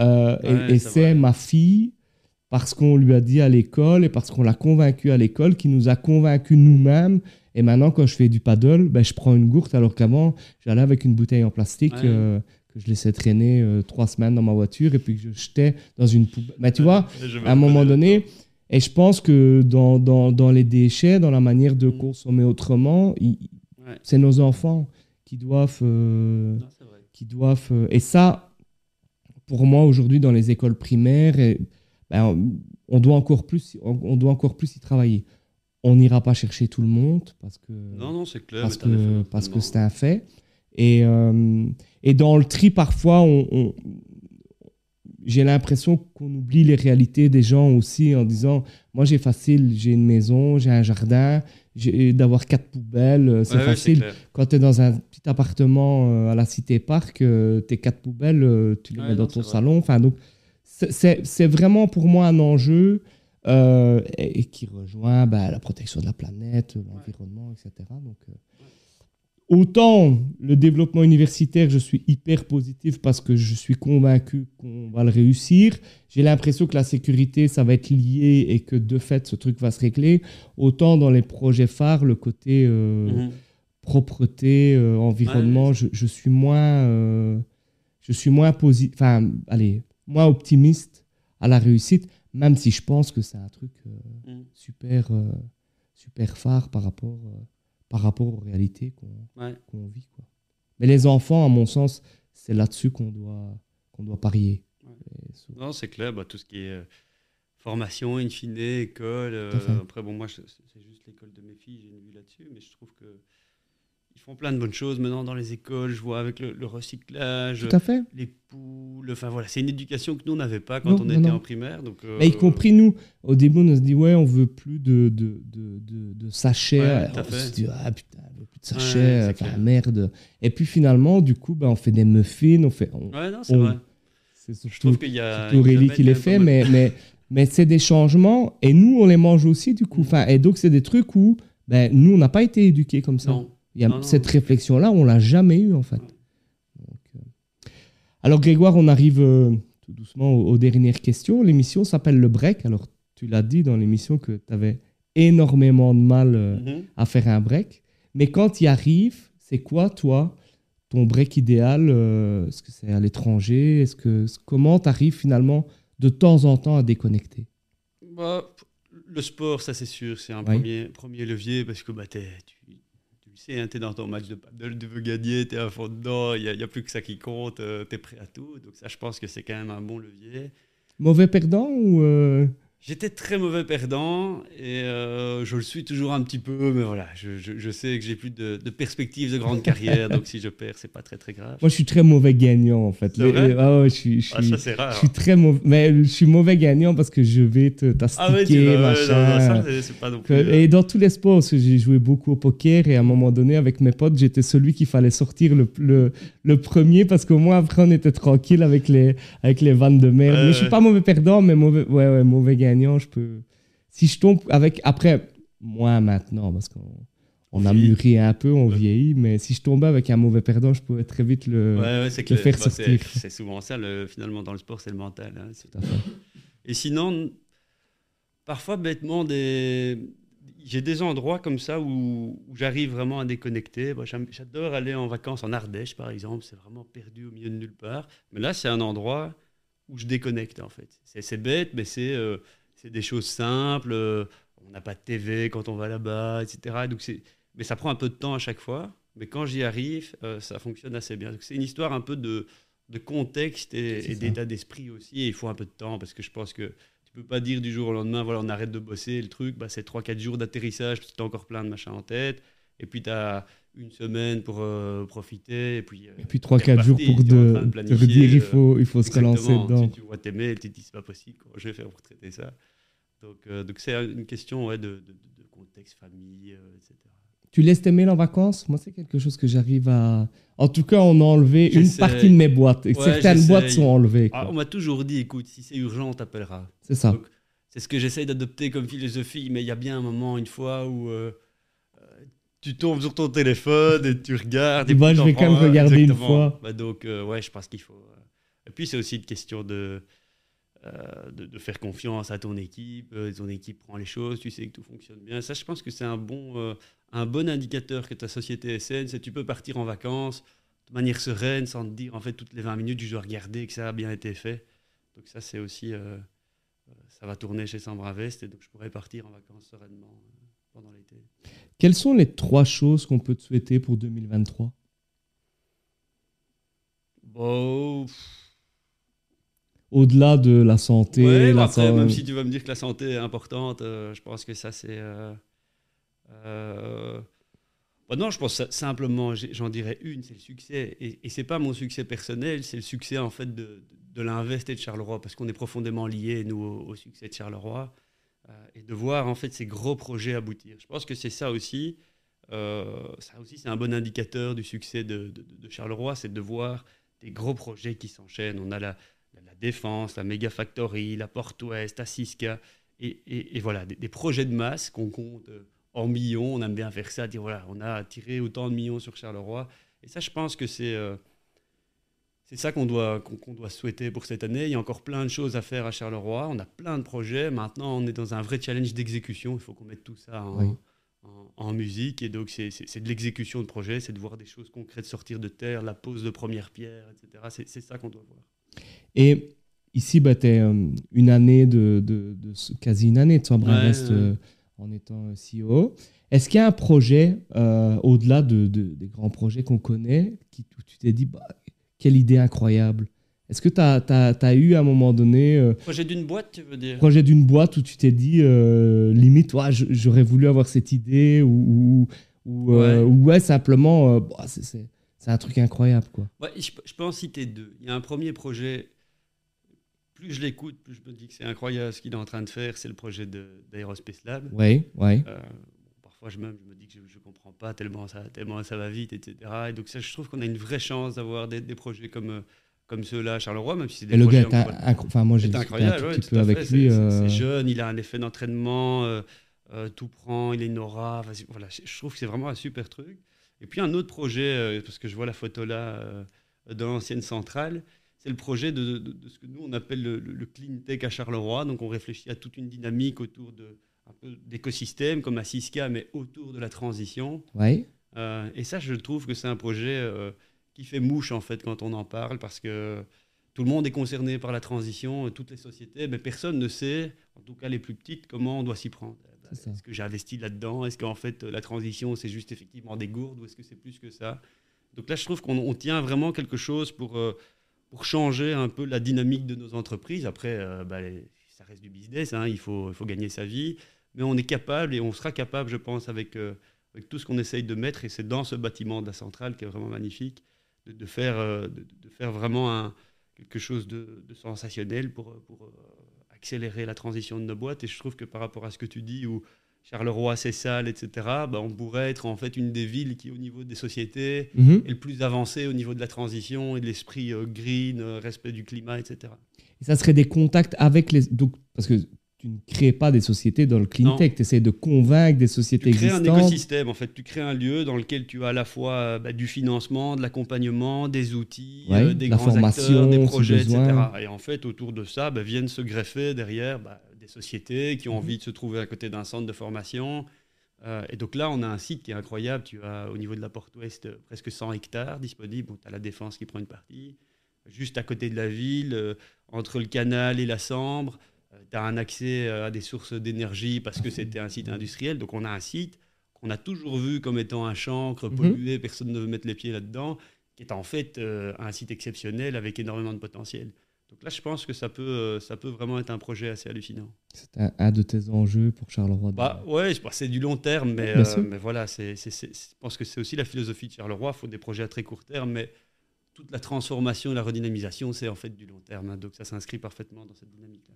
Euh, et, c'est ma fille, parce qu'on lui a dit à l'école et parce qu'on l'a convaincue à l'école, qui nous a convaincus nous-mêmes. Et maintenant, quand je fais du paddle, ben, je prends une gourde, alors qu'avant, j'allais avec une bouteille en plastique euh, que je laissais traîner trois semaines dans ma voiture et puis que je jetais dans une poubelle. Mais tu vois, à un moment donné, et je pense que dans, dans, dans, les déchets, dans la manière de mm. consommer autrement, c'est nos enfants qui doivent. Euh, qui doivent et ça, pour moi, aujourd'hui, dans les écoles primaires, et, ben, on, doit encore plus, on doit encore plus y travailler. On n'ira pas chercher tout le monde parce que non, non, c'est clair, parce que parce que c'est un fait. Et, euh, et dans le tri, parfois, on, j'ai l'impression qu'on oublie les réalités des gens aussi en disant moi j'ai facile, j'ai une maison, j'ai un jardin, j'ai d'avoir quatre poubelles, euh, c'est facile. Quand tu es dans un petit appartement euh, à la Cité Parc, tes quatre poubelles, tu les mets dans ton salon. Enfin, donc c'est vraiment pour moi un enjeu euh, et, qui rejoint bah, la protection de la planète, l'environnement, etc. Donc, euh, autant le développement universitaire, je suis hyper positif parce que je suis convaincu qu'on va le réussir. J'ai l'impression que la sécurité, ça va être lié et que de fait, ce truc va se régler. Autant dans les projets phares, le côté euh, mhm. propreté, environnement, je, je, suis moins, je suis moins positif. Enfin, allez, moi optimiste à la réussite, même si je pense que c'est un truc euh, mm. super, euh, super phare par rapport, euh, par rapport aux réalités qu'on vit. Quoi. Mais les enfants, à mon sens, c'est là-dessus qu'on doit, qu'on doit parier. Non, c'est clair, bah, tout ce qui est formation, in fine, école. après, bon, moi, c'est juste l'école de mes filles, j'ai une vue là-dessus, mais je trouve que ils font plein de bonnes choses maintenant dans les écoles. Je vois avec le, recyclage, les poules. Enfin voilà, c'est une éducation que nous n'avait pas quand on était en primaire. Donc, euh, y compris nous, au début, on se dit ouais, on veut plus de, de, de, de, sachets. on se dit ah putain, on veut plus de sachets, enfin merde. Et puis finalement, du coup, ben, on fait des muffins, on fait. ouais, non, c'est vrai. C'est surtout, qu'il y a Aurélie qui les fait, mais, mais, mais c'est des changements et nous, on les mange aussi du coup. Mm. Enfin, et donc, c'est des trucs où ben, nous, on n'a pas été éduqués comme ça. Non cette réflexion-là, on l'a jamais eue en fait. Euh, alors Grégoire, on arrive euh, tout doucement aux, dernières questions. L'émission s'appelle Le Break. Alors tu l'as dit dans l'émission que tu avais énormément de mal euh, mm-hmm. à faire un break. Mais quand tu y arrives, c'est quoi toi ton break idéal Est-ce que c'est à l'étranger? Est-ce que comment tu arrives finalement de temps en temps à déconnecter? Bah, Le sport, ça c'est sûr, c'est un premier, premier levier parce que bah, tu sais, hein, tu es dans ton match de paddle, tu veux gagner, tu es à fond dedans, il n'y a, plus que ça qui compte, euh, tu es prêt à tout. Donc ça, je pense que c'est quand même un bon levier. Mauvais perdant ou... Euh, J'étais très mauvais perdant et euh, je le suis toujours un petit peu, mais voilà, je, je, sais que j'ai plus de, de perspectives de grande carrière, donc si je perds, c'est pas très très grave. Moi, je suis très mauvais gagnant en fait. ah ouais, je suis, je ah, ça c'est rare. Je suis très mauvais, mais je suis mauvais gagnant parce que je vais te t'astiquer, ah machin. c'est pas non plus, et dans tous les sports, parce que j'ai joué beaucoup au poker et à un moment donné, avec mes potes, j'étais celui qui fallait sortir le, le, le premier parce qu'au moins après, on était tranquille avec les, avec les vannes de merde. mais je suis pas mauvais perdant, mais mauvais, ouais, ouais, mauvais gagnant je peux. Si je tombe avec. Après, moi maintenant, parce qu'on on a mûri un peu, on vieillit, mais si je tombais avec un mauvais perdant, je pouvais très vite le, faire bah, sortir. C'est souvent ça, le, finalement, dans le sport, c'est le mental. Hein, Et sinon, parfois, bêtement, des... j'ai des endroits comme ça où, j'arrive vraiment à déconnecter. J'adore aller en vacances en Ardèche, par exemple. C'est vraiment perdu au milieu de nulle part. Mais là, c'est un endroit où je déconnecte, en fait. C'est bête, mais c'est... Euh, c'est des choses simples. Euh, on n'a pas de TV quand on va là-bas, etc. Donc mais ça prend un peu de temps à chaque fois. Mais quand j'y arrive, euh, ça fonctionne assez bien. C'est une histoire un peu de, de contexte et, d'état d'esprit aussi. Et il faut un peu de temps parce que je pense que tu peux pas dire du jour au lendemain, voilà, on arrête de bosser. Le truc, bah, c'est 3-4 jours d'atterrissage parce que tu as encore plein de machins en tête. Et puis tu as une semaine pour euh, profiter. Et puis, et puis 3-4 jours pour de, te dire il faut, il faut se relancer dedans. Tu, tu vois tes mails, tu te dis c'est pas possible, comment je vais faire pour traiter ça? Donc, euh, donc c'est une question ouais, de, de, contexte, famille, euh, etc. Tu laisses tes mails en vacances? Moi, c'est quelque chose que j'arrive à. En tout cas, on a enlevé une partie de mes boîtes. Et certaines boîtes sont enlevées. Ah, on m'a toujours dit écoute, si c'est urgent, on t'appellera. C'est ça. C'est ce que j'essaye d'adopter comme philosophie, mais il y a bien un moment, une fois, où euh, tu tombes sur ton téléphone et tu regardes. Et moi, je vais quand même regarder une fois. Bah, donc, ouais, je pense qu'il faut. Et puis, c'est aussi une question de de, faire confiance à ton équipe, ton équipe prend les choses, tu sais que tout fonctionne bien. Ça, je pense que c'est un bon, un bon indicateur que ta société SN, c'est tu peux partir en vacances de manière sereine sans te dire en fait toutes les 20 minutes je dois regarder que ça a bien été fait. Donc ça c'est aussi euh, euh, ça va tourner chez Sambravest et donc je pourrais partir en vacances sereinement euh, pendant l'été. Quelles sont les trois choses qu'on peut te souhaiter pour 2023 Bon, au-delà de la santé. même si tu vas me dire que la santé est importante, je pense que ça c'est euh, bah non, je pense simplement, j'en dirais une, c'est le succès. Et, et c'est pas mon succès personnel, c'est le succès en fait de, de, l'Invest et de Charleroi, parce qu'on est profondément liés, nous, au, succès de Charleroi. Euh, et de voir en fait ces gros projets aboutir. Je pense que c'est ça aussi. Euh, ça aussi, c'est un bon indicateur du succès de, de Charleroi, c'est de voir des gros projets qui s'enchaînent. On a la, la, Défense, la Mega Factory, la Porte Ouest, Assiska, et, et, et voilà, des, des, projets de masse qu'on compte en millions. On aime bien faire ça, dire voilà, on a tiré autant de millions sur Charleroi. Et ça, je pense que c'est euh, c'est ça qu'on doit, qu'on doit souhaiter pour cette année. Il y a encore plein de choses à faire à Charleroi. On a plein de projets. Maintenant, on est dans un vrai challenge d'exécution. Il faut qu'on mette tout ça en, en, musique. Et donc, c'est de l'exécution de projet, c'est de voir des choses concrètes sortir de terre, la pose de première pierre, etc. C'est ça qu'on doit voir. Et ici, bah, tu es euh, une année de, de, quasi une année de Sambre ouais, en étant CEO. Est-ce qu'il y a un projet, euh, au-delà de, des grands projets qu'on connaît, qui, où tu t'es dit, bah, quelle idée incroyable Est-ce que tu as, eu à un moment donné... Euh, projet d'une boîte, tu veux dire? Projet d'une boîte où tu t'es dit, euh, limite, j'aurais voulu avoir cette idée, ou, ou, ouais. simplement, bah, c'est un truc incroyable. Quoi. je, je, peux en citer deux. Il y a un premier projet plus je l'écoute, plus je me dis que c'est incroyable ce qu'il est en train de faire. C'est le projet d'Aerospace Lab. Oui, oui. Euh, parfois, je, même, je me dis que je ne comprends pas tellement ça, tellement ça va vite, etc. Et donc, ça, je trouve qu'on a une vraie chance d'avoir des, projets comme, euh, comme ceux-là à Charleroi, même si c'est des le projets gars enfin, moi, j'ai incroyable, un peu avec lui. C'est euh, jeune, il a un effet d'entraînement, tout prend, il est Nora. Voilà, je trouve que c'est vraiment un super truc. Et puis, un autre projet, parce que je vois la photo là de l'ancienne centrale, c'est le projet de, ce que nous on appelle le, clean tech à Charleroi. Donc on réfléchit à toute une dynamique autour de un peu d'écosystèmes comme à Siska, mais autour de la transition. Ouais. Euh, et ça, je trouve que c'est un projet euh, qui fait mouche en fait quand on en parle parce que tout le monde est concerné par la transition, toutes les sociétés, mais personne ne sait, en tout cas les plus petites, comment on doit s'y prendre. Est-ce que j'ai investi là-dedans? Est-ce qu'en fait la transition c'est juste effectivement des gourdes ou est-ce que c'est plus que ça? Donc là, je trouve qu'on tient vraiment quelque chose pour euh, pour changer un peu la dynamique de nos entreprises. Après, euh, bah, ça reste du business, hein, il, faut, faut gagner sa vie, mais on est capable et on sera capable, je pense, avec, euh, avec tout ce qu'on essaye de mettre, et c'est dans ce bâtiment de la centrale qui est vraiment magnifique, de, faire, de, faire vraiment quelque chose de, sensationnel pour, pour accélérer la transition de nos boîtes. Et je trouve que par rapport à ce que tu dis, où Charleroi, c'est sale, etc., bah, on pourrait être en fait une des villes qui, au niveau des sociétés, mhm. est le plus avancée au niveau de la transition et de l'esprit euh, green, euh, respect du climat, etc. Et ça serait des contacts avec les. Donc, parce que tu ne crées pas des sociétés dans le clean tech, tu essaies de convaincre des sociétés existantes. Tu crées un écosystème, en fait. Tu crées un lieu dans lequel tu as à la fois bah, du financement, de l'accompagnement, des outils, euh, des grands acteurs, des projets, etc. Et en fait, autour de ça, bah, viennent se greffer derrière des sociétés qui ont mhm. envie de se trouver à côté d'un centre de formation. Euh, et donc là, on a un site qui est incroyable. Tu as au niveau de la porte ouest presque 100 hectares disponibles. tu as la défense qui prend une partie. Juste à côté de la ville, euh, entre le canal et la Sambre, euh, tu as un accès à des sources d'énergie parce que c'était un site industriel. Donc on a un site qu'on a toujours vu comme étant un chancre mhm. pollué, personne ne veut mettre les pieds là-dedans, qui est en fait un site exceptionnel avec énormément de potentiel. Donc là, je pense que ça peut, euh, ça peut vraiment être un projet assez hallucinant. C'est un, de tes enjeux pour Charleroi bah, Ouais, c'est du long terme, mais, euh, mais voilà, c'est, je pense que c'est aussi la philosophie de Charleroi. Il faut des projets à très court terme, mais toute la transformation et la redynamisation, c'est en fait du long terme. Hein. donc ça s'inscrit parfaitement dans cette dynamique-là.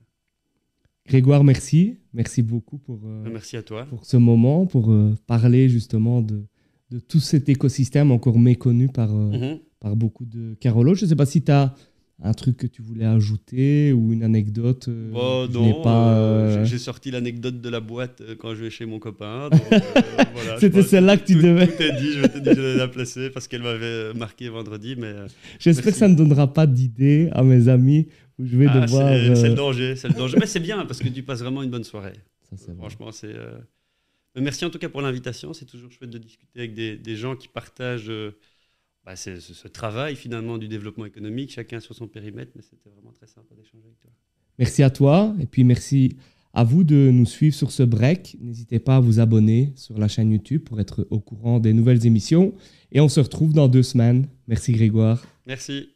Grégoire, merci. Merci beaucoup pour, euh, merci à toi. pour ce moment, pour parler justement de, de, tout cet écosystème encore méconnu par, mm-hmm. par beaucoup de Carolo. Je ne sais pas si tu as un truc que tu voulais ajouter ou une anecdote euh, bah, Non, pas, euh, j'ai sorti l'anecdote de la boîte quand je vais chez mon copain. C'était celle-là que tu devais. Tout est dit, je m'étais dit je vais la placer parce qu'elle m'avait marqué vendredi. Mais J'espère que ça ne donnera pas d'idée à mes amis où je vais ah, devoir. C'est le danger, c'est le danger. mais c'est bien parce que tu passes vraiment une bonne soirée. Franchement, c'est. Merci en tout cas pour l'invitation. C'est toujours chouette de discuter avec des, des gens qui partagent bah, c'est ce, travail finalement du développement économique, chacun sur son périmètre, mais c'était vraiment très sympa d'échanger avec toi. Merci à toi et puis merci à vous de nous suivre sur ce break. N'hésitez pas à vous abonner sur la chaîne YouTube pour être au courant des nouvelles émissions et on se retrouve dans deux semaines. Merci Grégoire. Merci.